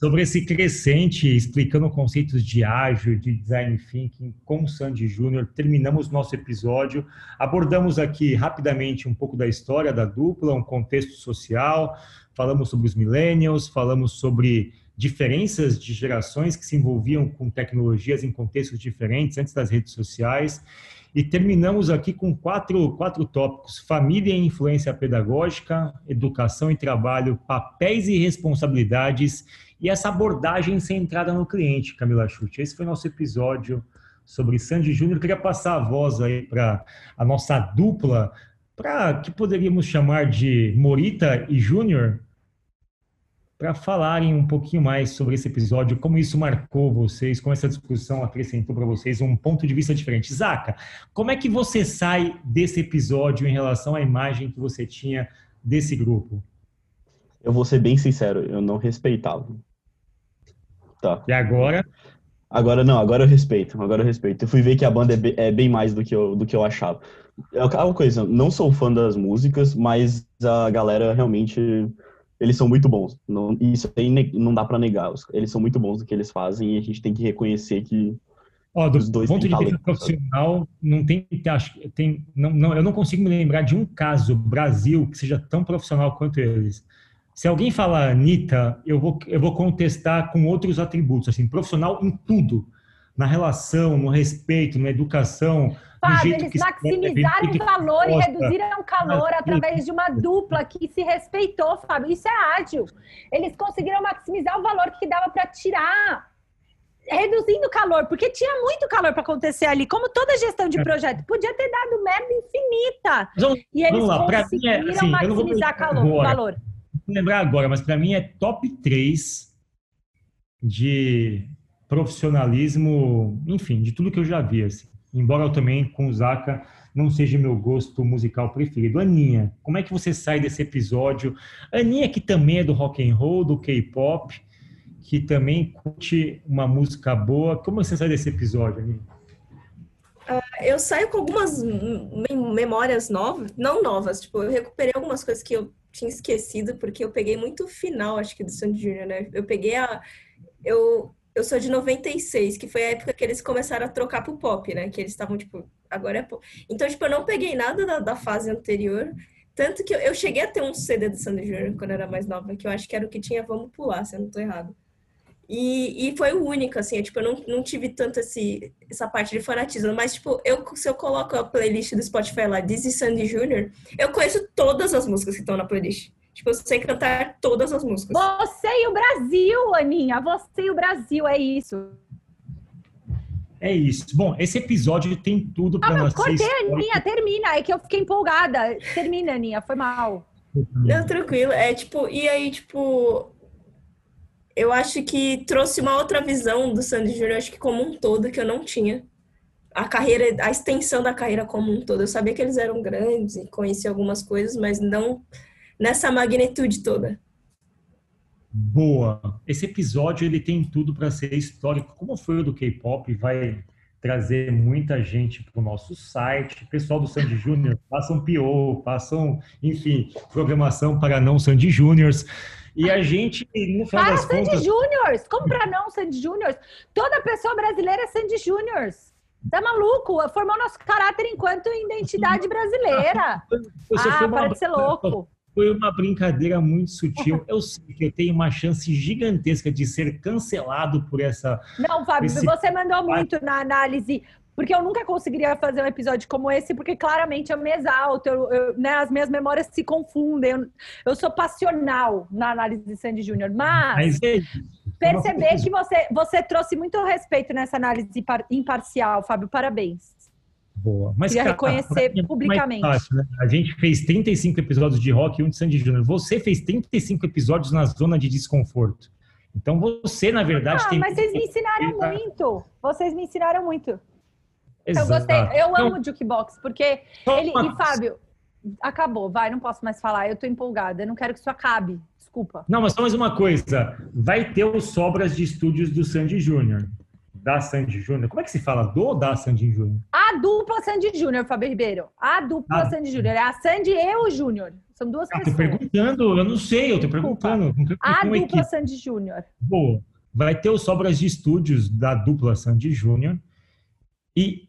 sobre esse crescente, explicando conceitos de ágil, de design thinking com o Sandy Júnior, terminamos nosso episódio. Abordamos aqui rapidamente um pouco da história da dupla, um contexto social, falamos sobre os millennials, falamos sobre diferenças de gerações que se envolviam com tecnologias em contextos diferentes antes das redes sociais. E terminamos aqui com quatro, quatro tópicos: família e influência pedagógica, educação e trabalho, papéis e responsabilidades e essa abordagem centrada no cliente, Camila Chute. Esse foi o nosso episódio sobre Sandy Júnior. Queria passar a voz aí para a nossa dupla, para que poderíamos chamar de Morita e Júnior, para falarem um pouquinho mais sobre esse episódio, como isso marcou vocês, como essa discussão acrescentou para vocês um ponto de vista diferente. Zaca, como é que você sai desse episódio em relação à imagem que você tinha desse grupo? Eu vou ser bem sincero, eu não respeitava. Tá. E agora? Agora não, agora eu respeito, agora eu respeito. Eu fui ver que a banda é bem, é bem mais do que, eu, do que eu achava. É uma coisa, não sou fã das músicas, mas a galera realmente eles são muito bons. Não, isso aí não dá para negar. Eles são muito bons no que eles fazem e a gente tem que reconhecer que Ó, do os dois ponto de vista profissional, não tem, acho, tem não, não, eu não consigo me lembrar de um caso Brasil que seja tão profissional quanto eles. Se alguém falar Anitta, eu vou, eu vou contestar com outros atributos, assim, profissional em tudo, na relação, no respeito, na educação, Fábio, eles maximizaram o valor e reduziram o calor através de uma dupla que se respeitou, Fábio. Isso é ágil. Eles conseguiram maximizar o valor que dava para tirar reduzindo o calor, porque tinha muito calor para acontecer ali, como toda gestão de é. projeto. Podia ter dado merda infinita. Vamos, e eles vamos lá. conseguiram mim é, assim, maximizar calor, agora, valor. Vou lembrar agora, mas para mim é top 3 de profissionalismo, enfim, de tudo que eu já vi. Assim embora eu também com o Zaka não seja meu gosto musical preferido. Aninha, como é que você sai desse episódio? Aninha que também é do rock and roll, do K-pop, que também curte uma música boa. Como você sai desse episódio, Aninha? Uh, eu saio com algumas memórias novas, não novas, tipo, eu recuperei algumas coisas que eu tinha esquecido, porque eu peguei muito final, acho que, do Sandy Jr., né? Eu peguei a... Eu eu sou de 96, que foi a época que eles começaram a trocar pro pop, né? Que eles estavam, tipo, agora é pop. Então, tipo, eu não peguei nada da, da fase anterior. Tanto que eu, eu, cheguei a ter um CD do Sandy Jr. quando eu era mais nova, que eu acho que era o que tinha Vamos Pular, se eu não tô errado. E, e foi o único, assim, é, tipo, eu não, não tive tanto esse, essa parte de fanatismo, mas, tipo, eu, se eu coloco a playlist do Spotify lá, Dizzy Sandy Jr., eu conheço todas as músicas que estão na playlist. Tipo, eu sei cantar todas as músicas. Você e o Brasil, Aninha. Você e o Brasil, é isso. É isso. Bom, esse episódio tem tudo para ah, nós. Cortei, Aninha, termina. É que eu fiquei empolgada. Termina, Aninha, foi mal. Não, tranquilo. É tipo, e aí, tipo, eu acho que trouxe uma outra visão do Sandy Júnior, acho que como um todo, que eu não tinha. A carreira, a extensão da carreira como um todo. Eu sabia que eles eram grandes e conhecia algumas coisas, mas não nessa magnitude toda. Boa. Esse episódio ele tem tudo para ser histórico. Como foi o do K-pop, vai trazer muita gente para o nosso site. pessoal do Sandy Júnior passam PO, passam, enfim, programação para não Sandy Júniors. E a gente, no final para das Sandy contas... Júniors! Como para não Sandy Júniors? Toda pessoa brasileira é Sandy Júniors. Tá maluco? Formou nosso caráter enquanto identidade brasileira. Você ah, para de ser louco. Foi uma brincadeira muito sutil. Eu sei que eu tenho uma chance gigantesca de ser cancelado por essa. Não, Fábio, esse... você mandou muito na análise porque eu nunca conseguiria fazer um episódio como esse, porque claramente eu me exalto, eu, eu, né, as minhas memórias se confundem. Eu, eu, sou passional na análise de Sandy Júnior, mas, mas é perceber que você, você trouxe muito respeito nessa análise imparcial, Fábio, parabéns. Boa. Mas, Queria cara, reconhecer é publicamente. Fácil, né? A gente fez 35 episódios de rock e um de Sandy Júnior. Você fez 35 episódios na zona de desconforto. Então você, na verdade, ah, tem. Mas vocês me ensinaram muito. Vocês me ensinaram muito. Exato. Eu gostei. Eu então, amo o Jukebox, porque ele. E Fábio, acabou, vai, não posso mais falar. Eu tô empolgada. Eu não quero que isso acabe. Desculpa. Não, mas só mais uma coisa. Vai ter os sobras de estúdios do Sandy Júnior da Sandy Júnior. Como é que se fala? Do ou da Sandy Júnior? A dupla Sandy Júnior, Fábio Ribeiro. A dupla ah. Sandy Júnior. É a Sandy e o Júnior. São duas ah, pessoas. Tô perguntando, eu não sei, eu tô perguntando. A dupla equipe. Sandy Júnior. Boa. Vai ter os sobras de estúdios da dupla Sandy Júnior. E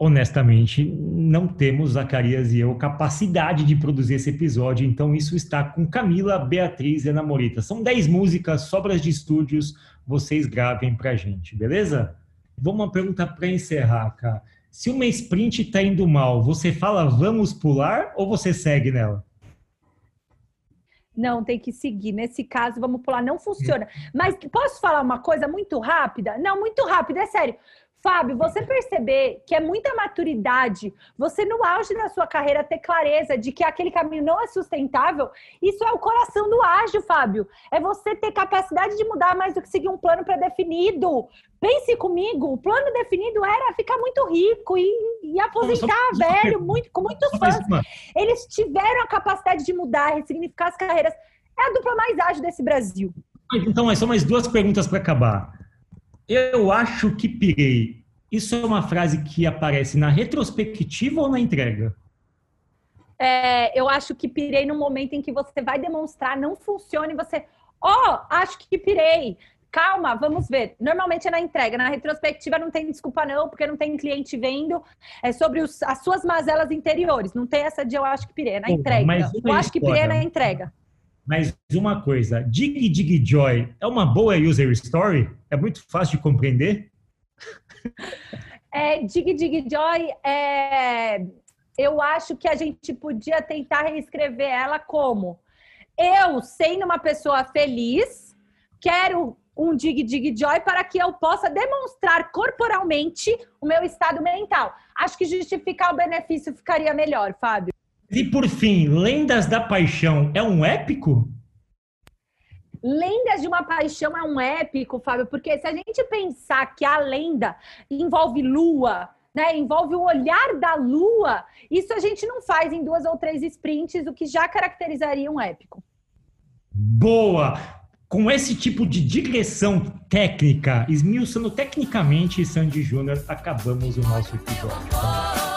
honestamente, não temos, Zacarias e eu, capacidade de produzir esse episódio, então isso está com Camila, Beatriz e Ana Morita. São 10 músicas, sobras de estúdios, vocês gravem pra gente, beleza? Vamos uma pergunta para encerrar, cara. Se uma sprint tá indo mal, você fala vamos pular ou você segue nela? Não, tem que seguir. Nesse caso, vamos pular. Não funciona. Mas posso falar uma coisa muito rápida? Não, muito rápida, é sério. Fábio, você perceber que é muita maturidade, você no auge da sua carreira ter clareza de que aquele caminho não é sustentável, isso é o coração do ágil, Fábio. É você ter capacidade de mudar mais do que seguir um plano pré-definido. Pense comigo, o plano definido era ficar muito rico e, e aposentar velho, muito, com muitos fãs. Eles tiveram a capacidade de mudar, ressignificar as carreiras. É a dupla mais ágil desse Brasil. Então, só mais duas perguntas para acabar. Eu acho que pirei. Isso é uma frase que aparece na retrospectiva ou na entrega? É, eu acho que pirei no momento em que você vai demonstrar, não funciona e você, ó, oh, acho que pirei. Calma, vamos ver. Normalmente é na entrega, na retrospectiva não tem desculpa não, porque não tem cliente vendo. É sobre os, as suas mazelas interiores. Não tem essa de eu acho que pirei, é na entrega. Mas eu acho que pirei é na entrega. Mas uma coisa, Dig Dig Joy é uma boa user story? É muito fácil de compreender? É, Dig Dig Joy, é, eu acho que a gente podia tentar reescrever ela como eu, sendo uma pessoa feliz, quero um Dig Dig Joy para que eu possa demonstrar corporalmente o meu estado mental. Acho que justificar o benefício ficaria melhor, Fábio. E por fim, Lendas da Paixão é um épico? Lendas de uma Paixão é um épico, Fábio, porque se a gente pensar que a lenda envolve lua, né, envolve o olhar da lua, isso a gente não faz em duas ou três sprints, o que já caracterizaria um épico. Boa! Com esse tipo de digressão técnica, esmiuçando tecnicamente Sandy Júnior, acabamos o nosso episódio.